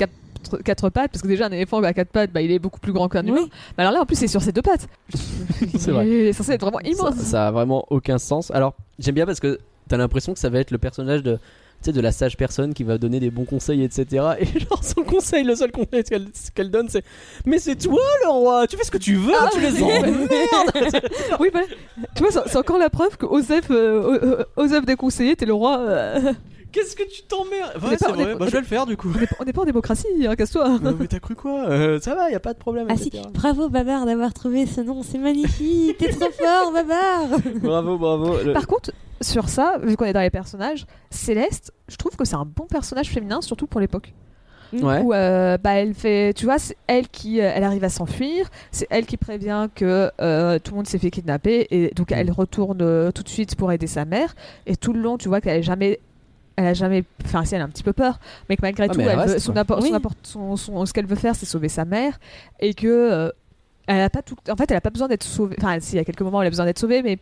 quatre, quatre pattes, parce que déjà un éléphant à quatre pattes, bah, il est beaucoup plus grand qu'un Oui. humain. Mais alors là, en plus, il est sur ses deux pattes. [laughs] C'est vrai. Il est censé être vraiment immense. ça a vraiment aucun sens. Alors, j'aime bien parce que t'as l'impression que ça va être le personnage de. De la sage personne qui va donner des bons conseils, etc. Et [laughs] genre, son conseil, le seul conseil qu'elle donne, c'est Mais c'est toi le roi, tu fais ce que tu veux, Ah, tu les oui. emmerdes [laughs] oui, bah, tu vois, c'est c'est encore la preuve que Osef, euh, euh, Osef déconseillé, t'es le roi. euh, Qu'est-ce que tu t'emmerdes Ouais, c'est on est vrai, pas- bah, je vais le faire du coup. on n'est pas en démocratie, hein, casse-toi. Euh, mais t'as cru quoi? Euh, Ça va, y a pas de problème, Ah si, bravo Babar d'avoir trouvé ce nom, c'est magnifique, t'es trop [laughs] fort Babar Bravo, bravo. Le- Par contre, sur ça, vu qu'on est dans les personnages, Céleste, je trouve que c'est un bon personnage féminin, surtout pour l'époque. Ouais. Où euh, bah, elle fait, tu vois, c'est elle qui, euh, elle arrive à s'enfuir, c'est elle qui prévient que euh, tout le monde s'est fait kidnapper et donc elle retourne euh, tout de suite pour aider sa mère. Et tout le long, tu vois qu'elle est jamais, elle a jamais, enfin si elle a un petit peu peur, mais que malgré Ah, tout, mais elle elle veut- reste, son quoi. apport- Oui. son apport- son- son- ce qu'elle veut faire, c'est sauver sa mère et que euh, elle a pas tout, en fait, elle a pas besoin d'être sauvée. Enfin, si, il y a quelques moments, où elle a besoin d'être sauvée, mais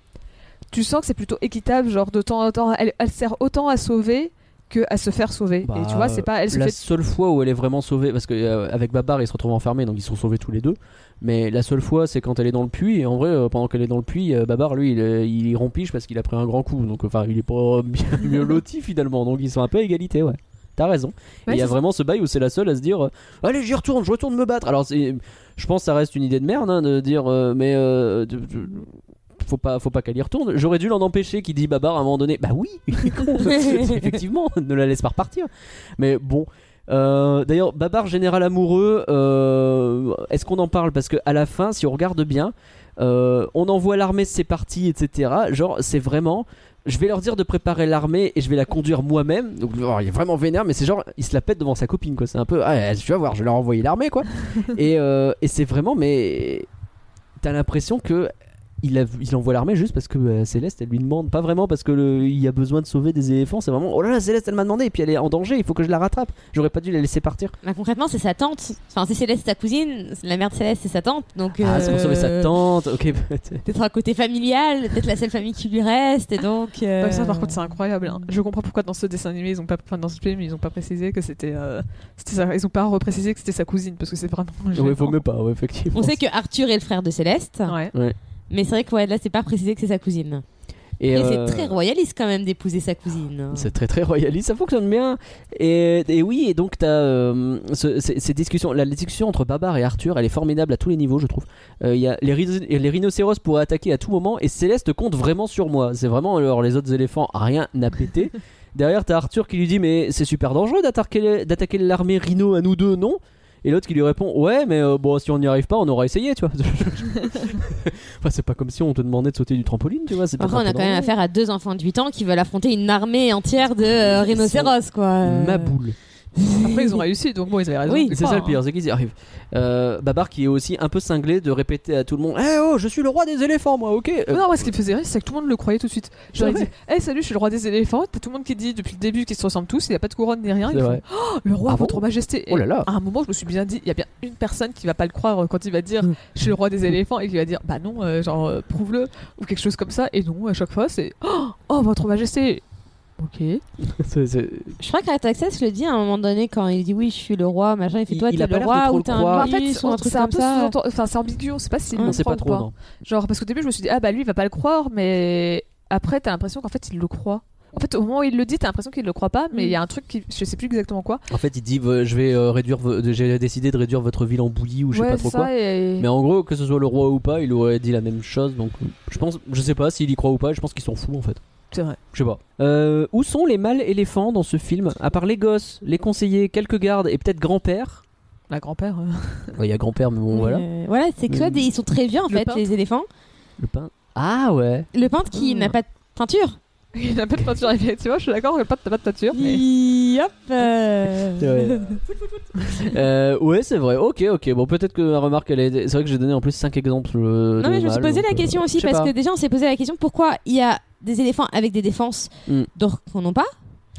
tu sens que c'est plutôt équitable, genre de temps en temps, elle, elle sert autant à sauver que à se faire sauver. et Bah, tu vois, c'est pas, elle se la fait seule fois où elle est vraiment sauvée, parce qu'avec Babar ils se retrouvent enfermés, donc ils sont sauvés tous les deux. Mais la seule fois, c'est quand elle est dans le puits. Et en vrai, euh, pendant qu'elle est dans le puits, euh, Babar lui, il, euh, il y rompiche parce qu'il a pris un grand coup. Donc, enfin, il est pas [laughs] bien mieux loti finalement. Donc, ils sont un peu à égalité, ouais. T'as raison. Et il y a vraiment ce bail où c'est la seule à se dire euh, Allez, j'y retourne, je retourne me battre. Alors, c'est- je pense que ça reste une idée de merde hein, de dire euh, Mais euh, faut pas, faut pas qu'elle y retourne. J'aurais dû l'en empêcher, qui dit Babar à un moment donné Bah oui, [laughs] [laughs] effectivement, ne la laisse pas repartir. Mais bon. Euh, D'ailleurs, Babar général amoureux, euh, est-ce qu'on en parle? Parce que à la fin, si on regarde bien, euh, on envoie l'armée, c'est parti, etc. Genre, c'est vraiment. Je vais leur dire de préparer l'armée et je vais la conduire moi-même. Donc, alors, il est vraiment vénère, mais c'est genre, il se la pète devant sa copine, quoi. C'est un peu, ah, tu vas voir, je vais leur envoyer l'armée, quoi. [laughs] et et c'est vraiment, mais t'as l'impression que il, a, il envoie l'armée juste parce que euh, Céleste, elle lui demande, pas vraiment parce que le- il y a besoin de sauver des éléphants. C'est vraiment, oh là là, Céleste, elle m'a demandé et puis elle est en danger. Il faut que je la rattrape. J'aurais pas dû la laisser partir. Bah, concrètement, c'est sa tante. Enfin, c'est Céleste, sa cousine. La mère de Céleste, c'est sa tante. Donc, Ah, c'est pour sauver sa euh, tante. Ok. Peut-être un côté familial, peut-être la seule famille qui lui reste. Et donc. euh, Ouais, ça par contre c'est incroyable. hein. Je comprends pourquoi dans ce dessin animé ils ont pas, enfin dans ce film ils ont pas précisé que c'était, euh, ils ont pas reprécisé que c'était sa cousine parce que c'est vraiment. Ouais, faut même pas, ouais, effectivement. On sait que Arthur est le frère de Céleste. Ouais. Mais c'est vrai que ouais, là, c'est pas précisé que c'est sa cousine. Et, Et, euh, c'est très royaliste quand même d'épouser sa cousine. C'est très très royaliste, ça fonctionne bien. Et, et oui, et donc t'as euh, ce- ces, ces discussions, la discussion entre Babar et Arthur, elle est formidable à tous les niveaux, je trouve. Euh, y a les, les rhinocéros pourraient attaquer à tout moment, et Céleste compte vraiment sur moi. C'est vraiment alors les autres éléphants, rien n'a pété. [laughs] Derrière, t'as Arthur qui lui dit mais c'est super dangereux d'attaquer l'armée rhino à nous deux, non? Et l'autre qui lui répond ouais mais euh, bon si on n'y arrive pas on aura essayé tu vois. [laughs] Enfin c'est pas comme si on te demandait de sauter du trampoline tu vois Après, on a quand même affaire à deux enfants de 8 ans qui veulent affronter une armée entière de euh, rhinocéros, quoi. Ma boule Après ils ont réussi donc bon ils avaient raison. Oui. C'est ça le hein. pire, c'est qu'ils y arrivent. Euh, Babar qui est aussi un peu cinglé de répéter à tout le monde Eh oh, je suis le roi des éléphants, moi, ok Euh, Non, moi, ce qui me faisait rire, c'est que tout le monde le croyait tout de suite. Genre, il dit Hey, salut, je suis le roi des éléphants. T'as tout le monde qui dit depuis le début qu'ils se ressemblent tous, il n'y a pas de couronne ni rien. Ils font. Oh, le roi, Ah bon votre majesté. Oh là là. Et À un moment, je me suis bien dit il y a bien une personne qui va pas le croire quand il va dire Mm. Je suis le roi des éléphants et qui va dire Bah non, euh, genre, euh, prouve-le. Ou quelque chose comme ça. Et non, à chaque fois, c'est Oh, oh, votre majesté. Ok. [laughs] C'est- c'est- Je crois qu'Artaxès le dit à un moment donné quand il dit oui, je suis le roi, machin. Il fait Il- toi, il t'es a pas le l'air de roi trop ou le t'es croire. un en fait, ou un truc c'est un comme peu ça. sous-entendu- Enfin, c'est ambigu, on sait pas s'il On sait croit pas ou trop, pas. non. Genre, parce qu'au début, je me suis dit Ah bah lui, il va pas le croire, mais après, t'as l'impression qu'en fait, il le croit. En fait, au moment où il le dit, t'as l'impression qu'il le croit pas, mais il Mm. y a un truc qui, je sais plus exactement quoi. En fait, il dit euh, Je vais euh, réduire, vo- j'ai décidé de réduire votre ville en bouillie ou je sais ouais, pas trop ça, quoi. et- Mais en gros, que ce soit le roi ou pas, il aurait dit la même chose. Donc, je pense, je sais pas s'il y croit ou pas, je pense qu'il s'en fout en fait. C'est vrai. Je sais pas. Euh, où sont les mâles éléphants dans ce film? À part les gosses, les conseillers, quelques gardes et peut-être grand-père? La grand-père. euh. Ouais, Il y a grand-père, mais bon, voilà. Euh, voilà, c'est que soit des- ils sont très vieux en Le fait, peintre. les éléphants. Le pain. Ah ouais. Le peintre qui Mm. n'a pas de peinture. [laughs] Il n'a pas de peinture, effectivement, je suis d'accord, peintre n'a pas de peinture. mais- Hop. euh, [laughs] [laughs] Euh, ouais, c'est vrai. Ok, ok. Bon, peut-être que ma remarque, elle est. C'est vrai que j'ai donné en plus 5 exemples. euh, Non mais je me suis posé donc, la euh, question aussi parce pas. que déjà on s'est posé la question pourquoi il y a des éléphants avec des défenses Mm. d'autres qu'on n'ont pas.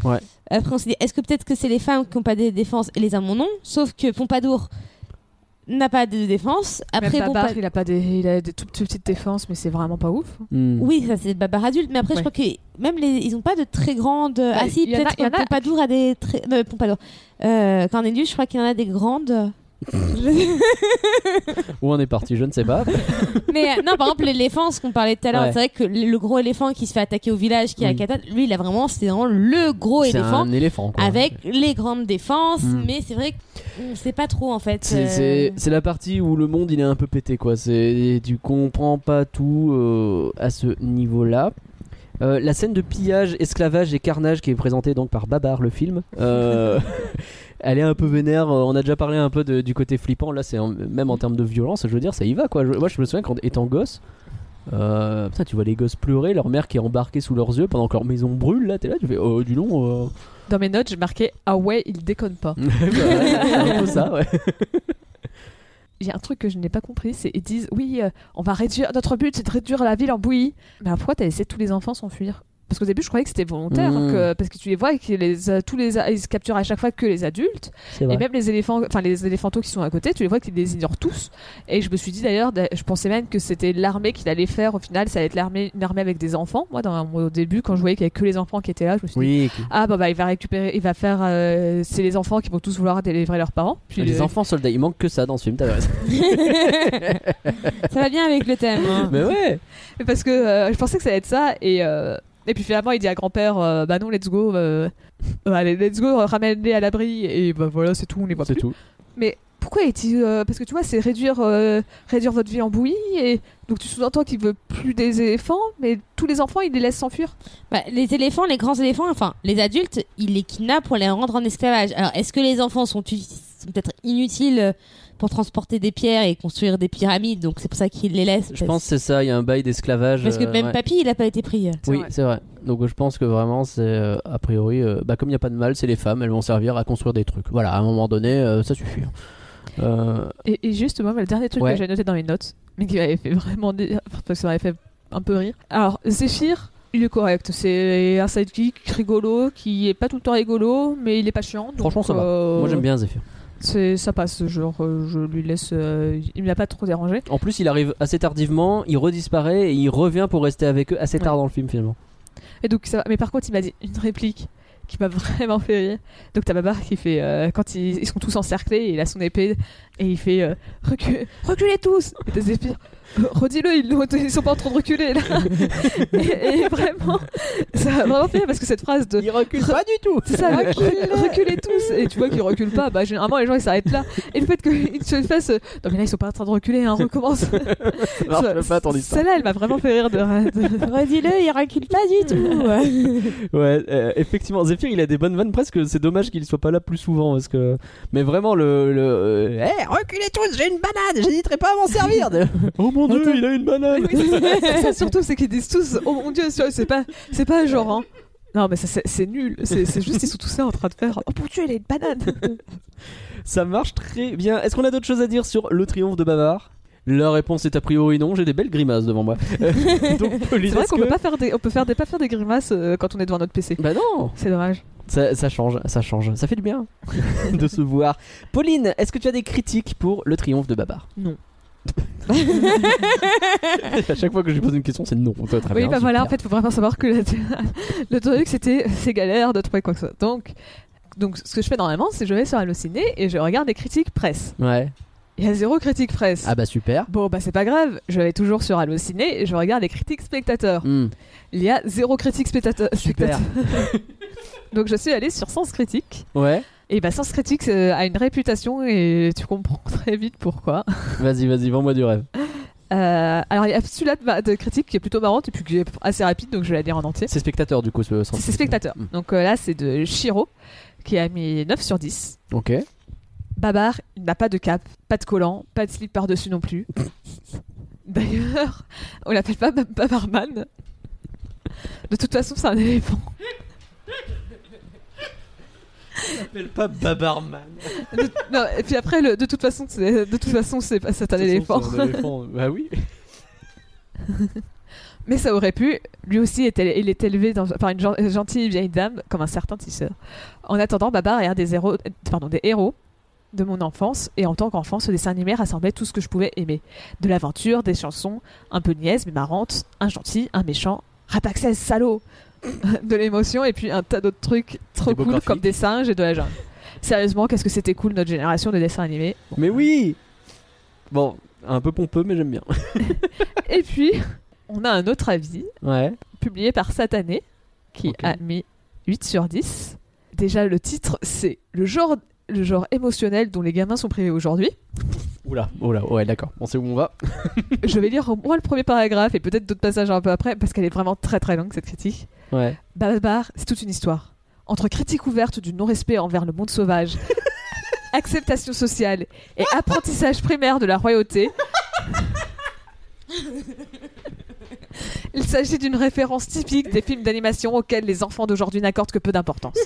Ouais. Après on s'est dit est-ce que peut-être que c'est les femmes qui n'ont pas de défense et les hommes en ont? Sauf que Pompadour n'a pas de défense. Après Même Babar, Pompa- il a pas des, il a des toutes petites défenses, mais c'est vraiment pas ouf. Hmm. Oui, ça c'est Babar adulte, mais après Ouais. je crois que même les, ils ont pas de très grandes. ah si, peut-être en a- Pompadour a des très. euh, Pompadour. Euh, Cornelius, je crois qu'il y en a des grandes. [laughs] Où on est parti, je ne sais pas. [laughs] mais euh, non, par exemple l'éléphant, ce qu'on parlait tout à l'heure, Ouais. c'est vrai que le, le gros éléphant qui se fait attaquer au village, qui a Oui. Katan, lui il a vraiment, c'est vraiment le gros C'est éléphant. un éléphant, quoi. avec les grandes défenses, Mm. mais c'est vrai qu'on sait pas trop en fait. C'est- euh, C'est c'est la partie où le monde il est un peu pété quoi. C'est tu comprends pas tout euh, à ce niveau-là. Euh, la scène de pillage, esclavage et carnage qui est présentée donc par Babar le film. euh, [laughs] elle est un peu vénère. euh, On a déjà parlé un peu de- du côté flippant. Là, c'est en- même en termes de violence. Je veux dire, ça y va quoi. Je- moi, je me souviens quand étant gosse. Euh, putain, tu vois les gosses pleurer, leur mère qui est embarquée sous leurs yeux pendant que leur maison brûle. Là, t'es là, tu fais oh, du long. Dans mes notes, j'ai marqué Ah ouais, il déconne pas. [laughs] c'est un peu ça, ouais. [laughs] Il y a un truc que je n'ai pas compris, c'est ils disent oui, euh, on va réduire, notre but c'est de réduire la ville en bouillie. Mais pourquoi t'as laissé tous les enfants s'enfuir? Parce qu'au début je croyais que c'était volontaire, Mm. que- parce que tu les vois et que les, tous les, a- ils se capturent à chaque fois que les adultes, et même les éléphants, enfin les éléphantaux qui sont à côté, tu les vois qu'ils les ignorent tous. Et je me suis dit d'ailleurs, d'a- je pensais même que c'était l'armée qu'il allait faire au final, ça allait être l'armée, une armée avec des enfants. Moi dans, au début quand je voyais qu'il y avait que les enfants qui étaient là, je me suis dit ah bah, bah il va récupérer, il va faire, euh, c'est les enfants qui vont tous vouloir délivrer leurs parents. Puis les euh, enfants soldats, il manque que ça dans ce film, t'as raison. [laughs] Ça va bien avec le thème. hein. Mais ouais, parce que euh, je pensais que ça allait être ça et euh, et puis finalement il dit à grand-père euh, bah non let's go euh, euh, allez let's go euh, ramène-les à l'abri et bah voilà c'est tout on les voit c'est plus. tout. Mais pourquoi est-il euh, parce que tu vois c'est réduire euh, réduire votre vie en bouillie et donc tu sous-entends qu'il veut plus des éléphants mais tous les enfants il les laisse s'enfuir. Bah, les éléphants, les grands éléphants, enfin les adultes, ils les kidnappent pour les rendre en esclavage. Alors est-ce que les enfants sont, sont peut-être inutiles euh, pour transporter des pierres et construire des pyramides Donc c'est pour ça qu'ils les laissent. Je parce- pense que c'est ça, il y a un bail d'esclavage. parce que euh, même ouais. papy, il a pas été pris. Oui, c'est vrai. Donc euh, je pense que vraiment, c'est euh, a priori, euh, bah, comme il n'y a pas de mal, c'est les femmes, elles vont servir à construire des trucs. Voilà, à un moment donné, euh, ça suffit. Euh, Et, et juste moi le dernier truc Ouais. que j'ai noté dans mes notes mais qui m'avait fait vraiment parce que ça m'avait fait un peu rire. Alors Zéphyr il est correct, c'est un sidekick rigolo qui est pas tout le temps rigolo, mais il est pas chiant. donc, Franchement, ça va. euh, Moi j'aime bien Zephyr. C'est ça passe, genre euh, je lui laisse, euh, il m'a pas trop dérangé. En plus, il arrive assez tardivement, il redisparaît et il revient pour rester avec eux assez tard Ouais. dans le film finalement. Et donc ça. Mais par contre, il m'a dit une réplique qui m'a [laughs] vraiment fait rire. Donc t'as Babar qui fait euh, quand ils, ils sont tous encerclés, il a son épée et il fait euh, Recule- reculez tous. Et t'as Zéphyr, [laughs] redis-le, ils, ils sont pas en train de reculer là. [laughs] et, et vraiment, ça m'a vraiment fait rire parce que cette phrase de Il recule pas du tout C'est ça, recule- [laughs] reculez tous. Et tu vois qu'ils reculent pas. Bah, généralement, les gens ils s'arrêtent là. Et le fait qu'ils se fassent. euh, Non, mais là, ils sont pas en train de reculer, hein, recommence. Ça marche pas ton histoire. Celle-là, elle m'a vraiment fait rire de. de- Redis-le, il recule pas du tout. Ouais, euh, effectivement, Zephyr il a des bonnes vannes presque. C'est dommage qu'il soit pas là plus souvent parce que. Mais vraiment, le. le euh, Eh, reculez tous, j'ai une banane, j'hésiterai pas à m'en servir. oh mon dieu, il a une banane. Oui, c'est ça surtout, c'est qu'ils disent tous Oh mon dieu, c'est pas, c'est pas genre. Hein. Non, mais ça, c'est c'est nul. C'est c'est juste, ils sont tous là en train de faire Oh mon dieu, il a une banane. [laughs] Ça marche très bien. Est-ce qu'on a d'autres choses à dire sur le triomphe de Bavard La réponse est a priori non. J'ai des belles grimaces devant moi. [laughs] Donc, Pauline, C'est vrai est-ce qu'on que- peut pas faire des, on peut faire des, pas faire des grimaces euh, quand on est devant notre PC. Bah non C'est dommage. ça, ça change, ça change. Ça fait du bien [laughs] de se voir. Pauline, est-ce que tu as des critiques pour le triomphe de Babar Non. [laughs] À chaque fois que je lui pose une question, c'est non. Oui, bah voilà, en fait, faut vraiment savoir que le, le truc, c'était c'est galère de trouver quoi que ce soit. Donc, donc, ce que je fais normalement, c'est que je vais sur Allociné et je regarde les critiques presse. Ouais. Il y a zéro critique presse. Ah bah super. Bon, bah c'est pas grave, je vais toujours sur Allociné et je regarde les critiques spectateurs. Hmm. Il y a zéro critique spectateur. Super. [laughs] donc, je suis allée sur Sens Critique. Ouais. Et bah, Sens Critique euh, a une réputation et tu comprends [laughs] très vite pourquoi. Vas-y, vas-y, vends-moi du rêve. Euh, alors il y a celui-là de, critique qui est plutôt marrante et puis qui est assez rapide, donc je vais la lire en entier. C'est spectateur du coup ce centre. C'est spectateur. Mm. Donc euh, là, c'est de Shiro qui a mis 9 sur 10. Ok. Babar, il n'a pas de cap, pas de collant, pas de slip par-dessus non plus. [laughs] D'ailleurs, on l'appelle pas Bab- Babarman. De toute façon, c'est un éléphant. S'appelle pas Babarman. De- non, et puis après, le- de toute façon, c'est de toute façon, c'est pas- c'est un éléphant. Bah oui. [laughs] Mais ça aurait pu. Lui aussi, il est élevé dans- par une gen- gentille vieille dame, comme un certain tisseur. En attendant, Babar est un des héros, pardon, des héros de mon enfance. Et en tant qu'enfant, ce dessin animé rassemblait tout ce que je pouvais aimer. De l'aventure, des chansons, un peu niaises mais marrantes, un gentil, un méchant, Rapaxès, salaud [coughs] De l'émotion et puis un tas d'autres trucs trop Des cool comme des singes et de la jungle. Sérieusement, qu'est-ce que c'était cool notre génération de dessins animés. Mais oui. Bon, un peu pompeux, mais j'aime bien. [laughs] Et puis, on a un autre avis Ouais. publié par Satané, qui a mis 8 sur 10. Déjà, le titre, c'est le genre, le genre émotionnel dont les gamins sont privés aujourd'hui. Oula, oula, ouais, d'accord. On sait où on va. [laughs] Je vais lire au moins le premier paragraphe et peut-être d'autres passages un peu après, parce qu'elle est vraiment très très longue, cette critique. Ouais. Babar, c'est toute une histoire. Entre critique ouverte du non-respect envers le monde sauvage, [laughs] acceptation sociale et apprentissage primaire de la royauté, [laughs] il s'agit d'une référence typique des films d'animation auxquels les enfants d'aujourd'hui n'accordent que peu d'importance.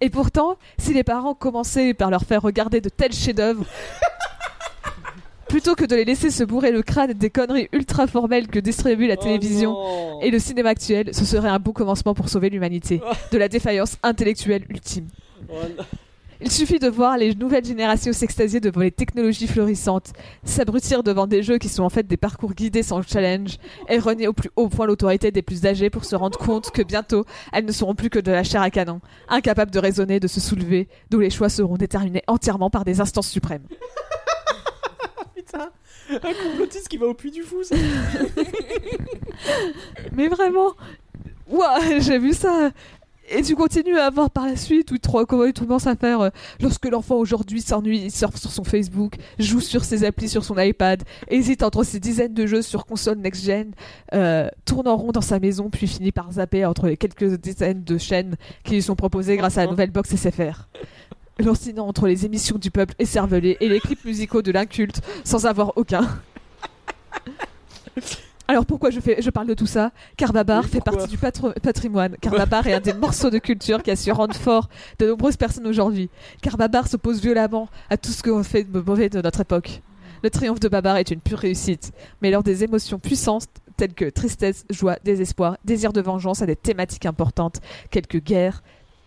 Et pourtant, si les parents commençaient par leur faire regarder de tels chefs-d'œuvre, [laughs] plutôt que de les laisser se bourrer le crâne des conneries ultra formelles que distribue Oh la télévision et le cinéma actuel, ce serait un bon commencement pour sauver l'humanité. De la défaillance intellectuelle ultime. Il suffit de voir les nouvelles générations s'extasier devant les technologies florissantes, s'abrutir devant des jeux qui sont en fait des parcours guidés sans challenge, et renier au plus haut point l'autorité des plus âgés pour se rendre compte que bientôt, elles ne seront plus que de la chair à canon, incapables de raisonner, de se soulever, d'où les choix seront déterminés entièrement par des instances suprêmes. [laughs] Putain, un complotiste qui va au puits du fou, ça. [laughs] Mais vraiment, ouah, j'ai vu ça. Et tu continues à avoir par la suite où comment tu commences à faire euh, lorsque l'enfant aujourd'hui s'ennuie, il surfe sur son Facebook, joue sur ses applis sur son iPad, hésite entre ses dizaines de jeux sur console next-gen, euh, tourne en rond dans sa maison, puis finit par zapper entre les quelques dizaines de chaînes qui lui sont proposées grâce à la nouvelle box SFR. Lancinant entre les émissions du peuple écervelé et les clips musicaux de l'inculte sans avoir aucun. Alors pourquoi je, fais, je parle de tout ça? Car Babar fait partie du patrimoine. Car Babar est un des morceaux de culture qui a su rendre fort de nombreuses personnes aujourd'hui. Car Babar s'oppose violemment à tout ce qu'on fait de mauvais de notre époque. Le triomphe de Babar est une pure réussite, mais lors des émotions puissantes telles que tristesse, joie, désespoir, désir de vengeance à des thématiques importantes, telles que guerre,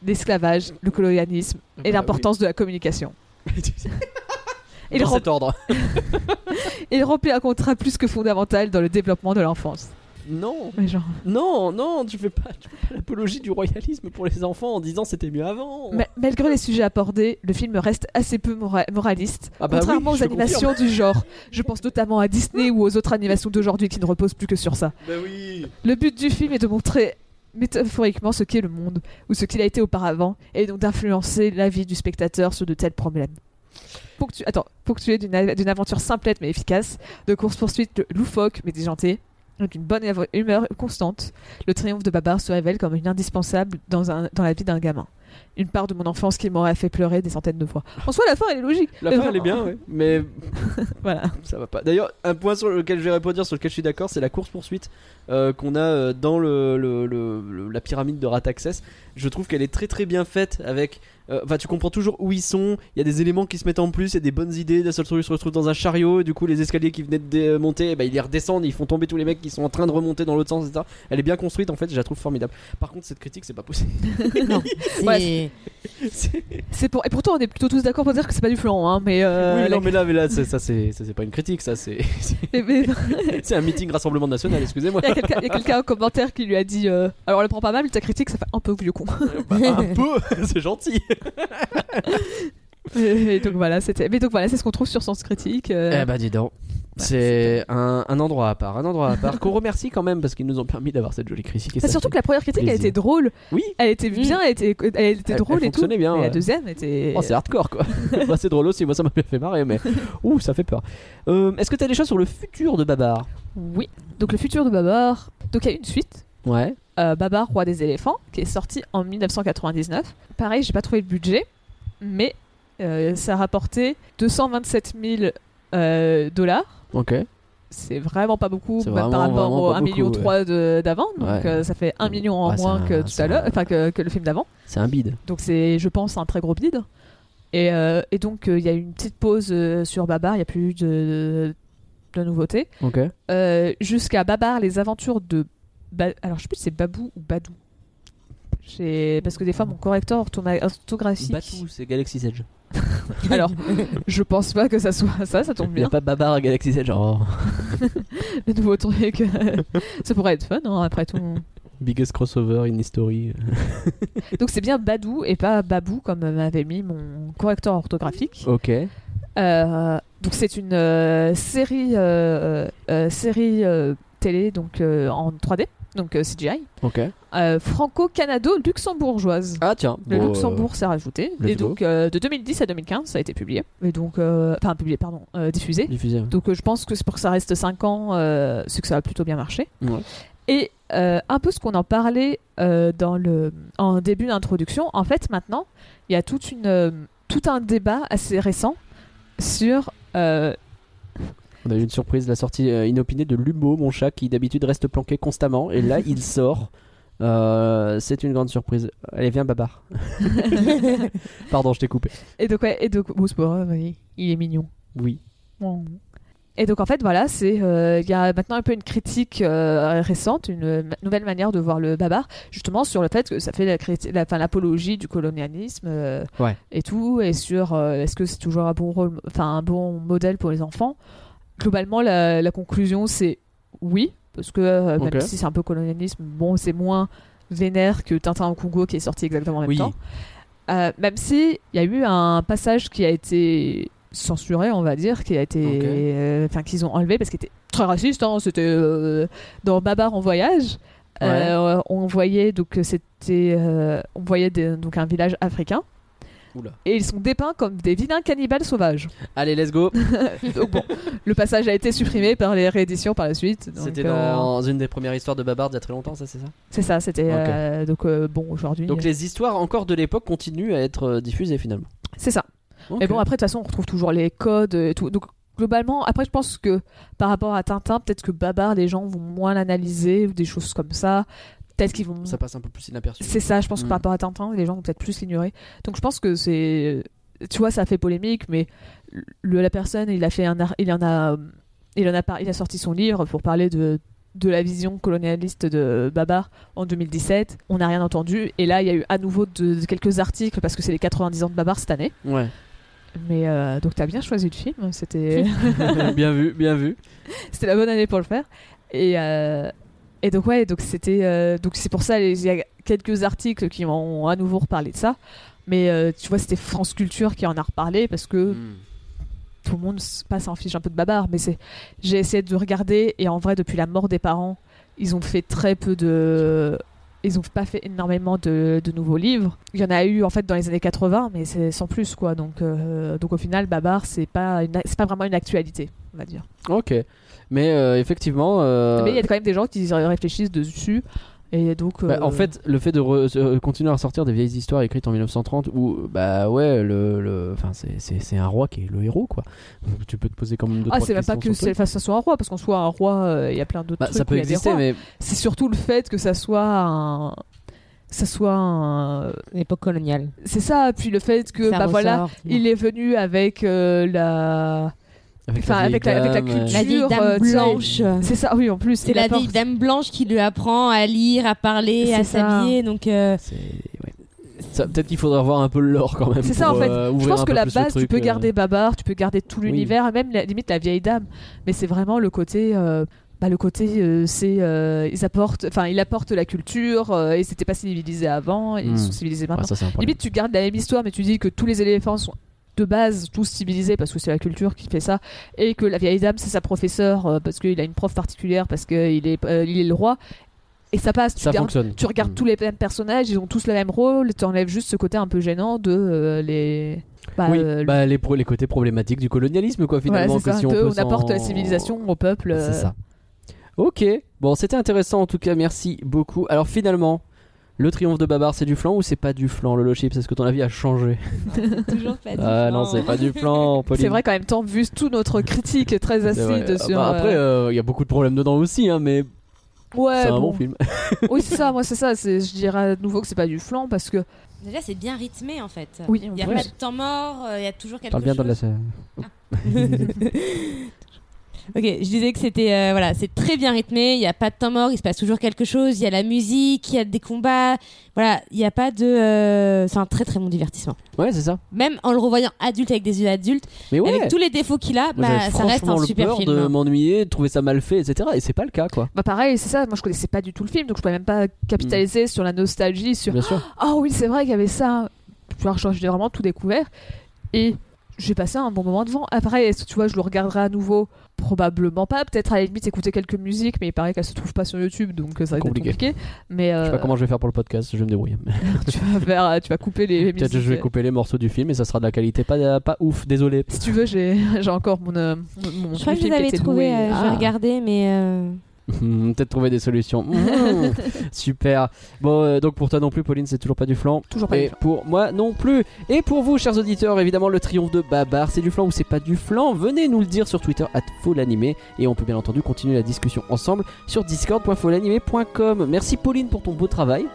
l'esclavage, le colonialisme et Bah l'importance de la communication. [laughs] Il, Dans cet ordre. [laughs] il remplit un contrat plus que fondamental dans le développement de l'enfance. Non, Mais genre, non, non, tu fais pas, tu fais pas l'apologie du royalisme pour les enfants en disant c'était mieux avant. Ma- malgré les sujets abordés, le film reste assez peu mora- moraliste, Ah bah contrairement oui, aux animations du genre. Je pense notamment à Disney ou aux autres animations d'aujourd'hui qui ne reposent plus que sur ça. Bah oui. Le but du film est de montrer métaphoriquement ce qu'est le monde, ou ce qu'il a été auparavant, et donc d'influencer la vie du spectateur sur de tels problèmes. Ponctu- Attends, ponctué d'une aventure simplette mais efficace, de course-poursuite loufoque mais déjantée, d'une bonne humeur constante, le triomphe de Babar se révèle comme une indispensable dans, un, dans la vie d'un gamin. Une part de mon enfance qui m'aurait fait pleurer des centaines de fois. En soi, la fin, elle est logique. La Mais fin elle est bien, ouais. Mais [laughs] Voilà. ça va pas. D'ailleurs, un point sur lequel je vais répondre, sur lequel je suis d'accord, c'est la course poursuite qu'on a euh, dans le, le- le- le- la pyramide de Rataxès. Je trouve qu'elle est très très bien faite avec. Euh, Enfin, tu comprends toujours où ils sont. Il y a des éléments qui se mettent en plus, il y a des bonnes idées. D'un seul truc, ils se retrouvent dans un chariot. Et du coup, les escaliers qui venaient de monter, eh ben, ils les redescendent. Ils font tomber tous les mecs qui sont en train de remonter dans l'autre sens, etc. Elle est bien construite en fait, je la trouve formidable. Par contre, cette critique, c'est pas possible. [laughs] Non, [laughs] c'est- Ouais, C'est- C'est pour... Et pourtant, on est plutôt tous d'accord pour dire que c'est pas du flan, hein, mais... euh, oui, la- non, mais là, mais là, c'est- ça, c'est ça, c'est pas une critique, ça, c'est [laughs] c'est un meeting Rassemblement National. Excusez-moi. Il y a quelqu'un en commentaire qui lui a dit euh, Alors, elle prend pas mal, ta critique, ça fait un peu vieux con. Bah, un peu, c'est gentil. Et donc voilà, c'était. Mais donc voilà, c'est ce qu'on trouve sur Sens Critique. euh, Eh bah dis donc. C'est un, un endroit à part, un endroit à part qu'on remercie quand même parce qu'ils nous ont permis d'avoir cette jolie critique. et Bah, ça surtout que la première critique, elle plaisir. était drôle. Oui. Elle était bien, elle était, elle était Elle- drôle elle et tout. bien, Et ouais. la deuxième était. Oh, c'est hardcore quoi. [laughs] Bah, c'est drôle aussi, moi ça m'a bien fait marrer, mais [laughs] ouh, ça fait peur. Euh, Est-ce que t'as des choses sur le futur de Babar? Oui. Donc le futur de Babar. Donc il y a une suite. Ouais. Euh, Babar, roi des éléphants, qui est sorti en 1999. Pareil, j'ai pas trouvé le budget, mais euh, ça a rapporté 227 000 euh, dollars. Ok. C'est vraiment pas beaucoup par rapport vraiment au pas 1 million beaucoup, 3 de- d'avant. Donc Ouais. ça fait 1 million en Ouais, moins un- que tout à l'heure, enfin que, que le film d'avant. C'est un bide. Donc c'est, je pense, un très gros bid. Et, et donc il y a eu une petite pause sur Babar, il n'y a plus de, de nouveautés. Jusqu'à Babar, les aventures de... Ba- Alors je sais plus si c'est Babou ou Badou. Parce que des fois mon correcteur orthographique... Batou, c'est Galaxy Edge. [laughs] Alors je pense pas que ça soit ça, ça tombe Il n'y a bien. pas Babar à Galaxy Edge. Oh. [laughs] Le nouveau truc, ça pourrait être fun hein, après tout. Biggest crossover in history. [laughs] Donc c'est bien Badou et pas Babou comme m'avait mis mon correcteur orthographique. Ok. Euh, donc c'est une euh, série euh, euh, série euh, télé donc euh, en 3D donc euh, CGI Ok. euh, franco-canado-luxembourgeoise. Ah tiens. Le bon, Luxembourg s'est rajouté et donc euh, de 2010 à 2015 ça a été publié et donc euh, enfin publié pardon euh, diffusé euh, diffusé. donc euh, je pense que c'est pour que ça reste 5 ans euh, c'est que ça a plutôt bien marché Ouais. et euh, un peu ce qu'on en parlait euh, dans le en début d'introduction en fait maintenant il y a toute une euh, tout un débat assez récent sur euh, On a eu une surprise, la sortie euh, inopinée de Lumo, mon chat, qui d'habitude reste planqué constamment. Et là, il sort. Euh, c'est une grande surprise. Allez, viens, Babar. [laughs] Pardon, je t'ai coupé. Et donc, ouais, et donc, bon, c'est pas grave, oui, il est mignon. Oui. Et donc, en fait, voilà, c'est, euh, il y a maintenant un peu une critique euh, récente, une nouvelle manière de voir le babar, justement sur le fait que ça fait la criti- la- l'apologie du colonialisme euh, Ouais. et tout, et sur euh, est-ce que c'est toujours un bon rôle, enfin un bon modèle pour les enfants. Globalement, la, la conclusion c'est oui, parce que euh, même si c'est un peu colonialisme, bon, c'est moins vénère que Tintin au Congo qui est sorti exactement en même Oui. temps. Euh, même si il y a eu un passage qui a été censuré, on va dire, qui a été, Ok. euh, qu'ils ont enlevé parce qu'il était très raciste. hein, c'était euh, dans Babar en voyage. Euh, on voyait donc c'était, on voyait des- donc un village africain. Oula. Et ils sont dépeints comme des vilains cannibales sauvages. Allez, let's go. [laughs] Donc bon, le passage a été supprimé par les rééditions par la suite. C'était euh, dans une des premières histoires de Babar d'il y a très longtemps, ça, c'est ça? C'est ça, c'était euh, donc euh, bon aujourd'hui. Donc les histoires encore de l'époque continuent à être diffusées finalement. C'est ça. Mais Ok. bon, après, de toute façon, on retrouve toujours les codes et tout. Donc, globalement, après, je pense que par rapport à Tintin, peut-être que Babar, les gens vont moins l'analyser ou des choses comme ça. Peut-être qu'ils vont. ça passe un peu plus inaperçu. C'est ça, je pense que Mm. par rapport à Tintin, les gens vont peut-être plus l'ignorer. Donc, je pense que c'est. Tu vois, ça fait polémique, mais le, la personne, il a fait un. ar- Il en a. Il en a, par- il a sorti son livre pour parler de de la vision colonialiste de Babar en 2017. On n'a rien entendu. Et là, il y a eu à nouveau de, de quelques articles parce que c'est les 90 ans de Babar cette année. Ouais. Mais euh, donc t'as bien choisi le film, c'était [laughs] [laughs] bien vu, bien vu. c'était la bonne année pour le faire. Et euh, et donc ouais, donc c'était euh, donc c'est pour ça il y a quelques articles qui ont à nouveau reparlé de ça. Mais euh, tu vois, c'était France Culture qui en a reparlé parce que Mm. tout le monde pas s'en fiche un peu de Babar. Mais c'est j'ai essayé de regarder et en vrai depuis la mort des parents, ils ont fait très peu de ils ont pas fait énormément de, de nouveaux livres. Il y en a eu en fait dans les années 80, mais c'est sans plus quoi. Donc, euh, donc au final, Babar, c'est pas, c'est pas vraiment une actualité, on va dire. Ok. Mais euh, effectivement. euh, Mais il y a quand même des gens qui réfléchissent dessus. Et donc. bah, euh, en fait, le fait de re- euh, continuer à ressortir des vieilles histoires écrites en 1930 où, bah ouais, le, le, enfin, c'est- c'est c'est un roi qui est le héros, quoi. Donc, tu peux te poser quand même deux, Ah, trois c'est même pas questions que sur le c'est, enfin, ça soit un roi, parce qu'en soit un roi, euh, il y a plein d'autres Bah, trucs. ça où peut il y a des exister, rois. mais C'est surtout le fait que ça soit un. Ça soit un. L'époque coloniale. C'est ça, puis le fait que, Ça bah voilà, il est venu avec euh, la. Avec, Enfin, avec la- avec la dame, culture. La vieille euh, dame tu sais, blanche. C'est ça, oui, en plus. C'est la vieille dame blanche qui lui apprend à lire, à parler, à s'habiller. Donc, euh, Peut-être qu'il faudrait voir un peu le lore quand même. C'est ça en fait. euh, je pense que la base, tu peux euh. garder Babar, tu peux garder tout l'univers, même la- limite la vieille dame. Mais c'est vraiment le côté. euh, bah, le côté, euh, c'est. euh, ils apportent. Enfin, il apporte la culture, euh, ils n'étaient pas civilisés avant, et Hmm. ils sont civilisés Ouais, maintenant. ça. Limite, tu gardes la même histoire, mais tu dis que tous les éléphants sont de base tous civilisés parce que c'est la culture qui fait ça et que la vieille dame c'est sa professeure euh, parce qu'il a une prof particulière parce qu'il est, euh, il est le roi et ça passe tu Ça regardes, fonctionne. tu regardes Mm. tous les mêmes personnages ils ont tous le même rôle tu enlèves juste ce côté un peu gênant de euh, les bah, oui, bah, les, pro- les côtés problématiques du colonialisme, quoi, voilà, finalement. c'est que si on, apporte la civilisation au peuple C'est ça. Ok, bon, c'était intéressant en tout cas, merci beaucoup. Alors finalement, le triomphe de Babar, c'est du flan ou c'est pas du flan, Lolo Chips? Est-ce que ton avis a changé? [laughs] Toujours pas Ah non, c'est pas du flan, [laughs] Pauline. c'est vrai quand même temps vu toute notre critique très acide Ah sur bah, après, euh, euh, il y a beaucoup de problèmes dedans aussi, hein, mais ouais c'est un bon. bon film. oui c'est ça moi c'est ça c'est je dirais à nouveau que c'est pas du flan parce que Déjà, c'est bien rythmé en fait. oui Il n'y a pas de temps mort, euh, il y a toujours quelque Parle bien dans chose. la [laughs] Ok, je disais que c'était euh, voilà, c'est très bien rythmé. Il n'y a pas de temps mort, il se passe toujours quelque chose. Il y a la musique, il y a des combats. Voilà, il n'y a pas de. euh, C'est un très très bon divertissement. Ouais, c'est ça. Même en le revoyant adulte avec des yeux adultes, Mais ouais, avec tous les défauts qu'il a, moi, bah, j'avais ça reste franchement un le super peur film. de hein. m'ennuyer, de trouver ça mal fait, etc. Et c'est pas le cas, quoi. Bah pareil, c'est ça, moi je connaissais pas du tout le film, donc je pouvais même pas capitaliser sur la nostalgie, sur Bien sûr. Ah oui, c'est vrai qu'il y avait ça. Alors, je- j'ai vraiment tout découvert. Et j'ai passé un bon moment devant. Après, est-ce que tu vois, je le regarderai à nouveau Probablement pas. Peut-être à la limite écouter quelques musiques, mais il paraît qu'elles se trouvent pas sur YouTube, donc euh, ça va être Compliqué. compliqué. Mais Je sais euh, pas comment je vais faire pour le podcast, je vais me débrouiller. [laughs] tu vas faire, tu vas couper les, les Peut-être je vais couper les morceaux du film et ça sera de la qualité pas, pas ouf, désolé. Si tu veux, j'ai [laughs] j'ai encore mon, euh, mon, Je crois que avez était trouvé, loué. euh, je vais Ah. regarder, mais. Hmm, Peut-être trouver des solutions. Hmm, [laughs] Super. Bon, euh, donc pour toi non plus, Pauline, c'est toujours pas du flan. Toujours pas Et du flan. pour moi non plus. Et pour vous, chers auditeurs, évidemment, le triomphe de Babar, c'est du flan ou c'est pas du flan? Venez nous le dire sur Twitter, at Folanimé. Et on peut bien entendu continuer la discussion ensemble sur discord.folanimé.com. Merci Pauline pour ton beau travail.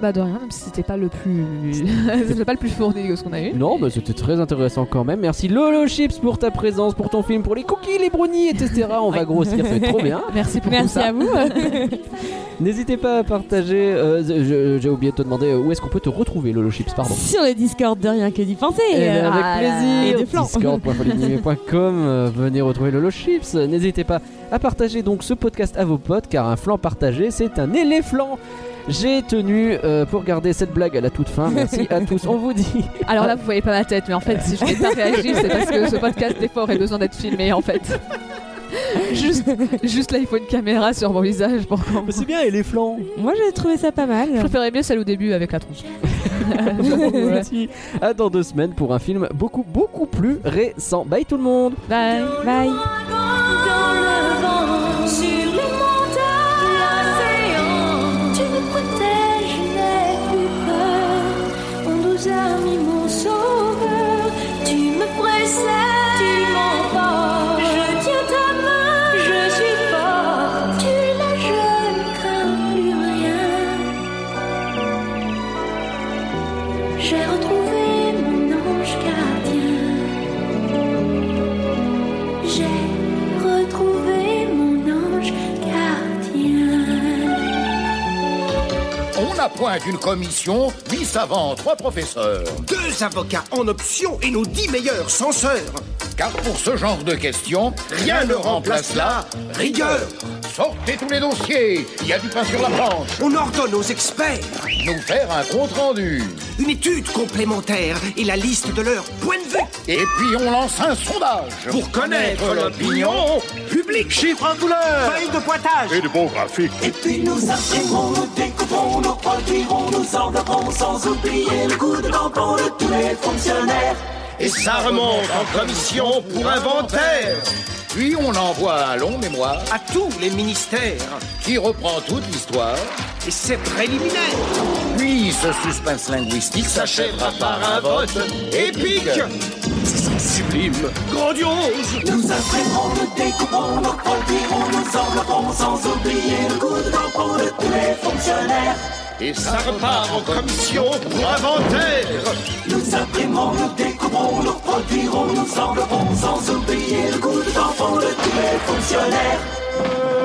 Bah de rien, même si c'était pas le plus, [laughs] c'était pas le plus fourni que ce qu'on a eu. Non, bah c'était très intéressant quand même. Merci Lolo Chips pour ta présence, pour ton film, pour les cookies, les brownies, etc. On va grossir, ça va être trop bien. [laughs] Merci pour tout Merci ça. à vous. [laughs] N'hésitez pas à partager. euh, J'ai oublié de te demander euh, où est-ce qu'on peut te retrouver, Lolo Chips, pardon? Sur le Discord de rien que d'y penser. Euh, avec ah plaisir. de euh, venez retrouver Lolo Chips. N'hésitez pas à partager donc ce podcast à vos potes, car un flan partagé, c'est un éléphant. J'ai tenu euh, pour garder cette blague à la toute fin. Merci à tous. On vous dit. Alors là, vous voyez pas ma tête, mais en fait, si je n'ai pas réagi, c'est parce que ce podcast des fois aurait besoin d'être filmé, en fait. juste, juste là, il faut une caméra sur mon visage pour. C'est bien éléphant. Moi, j'ai trouvé ça pas mal. Je préférais mieux celle au début avec la tronche. [laughs] Merci. À dans deux semaines pour un film beaucoup beaucoup plus récent. Bye tout le monde. Bye. Bye. On appointe une commission, 8 savants, 3 professeurs. Deux avocats en option et nos dix meilleurs censeurs. Car pour ce genre de questions, Rien ne remplace la rigueur. sortez tous les dossiers. Il y a du pain sur la planche. On ordonne aux experts Nous faire un compte rendu. une étude complémentaire et la liste de leurs points de vue Et puis on lance un sondage. pour connaître l'opinion publique. Chiffres en couleur, feuilles de pointage. Et de beaux graphiques. Et puis nous imprimerons, nous découperons, nous produirons, nous envelopperons sans oublier le coup de tampon de tous les fonctionnaires. Et ça remonte en commission pour inventaire Puis on envoie un long mémoire à tous les ministères. qui reprend toute l'histoire. Et c'est préliminaire. Puis ce suspense linguistique s'achèvera par un vote épique. Sublime, grandiose. Nous imprimerons, nous découperons, nous produirons, nous envelopperons sans oublier le coup de tampon de tous les fonctionnaires. Et ça repart en commission pour inventaire. Nous imprimerons, nous découperons, nous produirons, nous envelopperons sans oublier le coup de tampon de tous les fonctionnaires.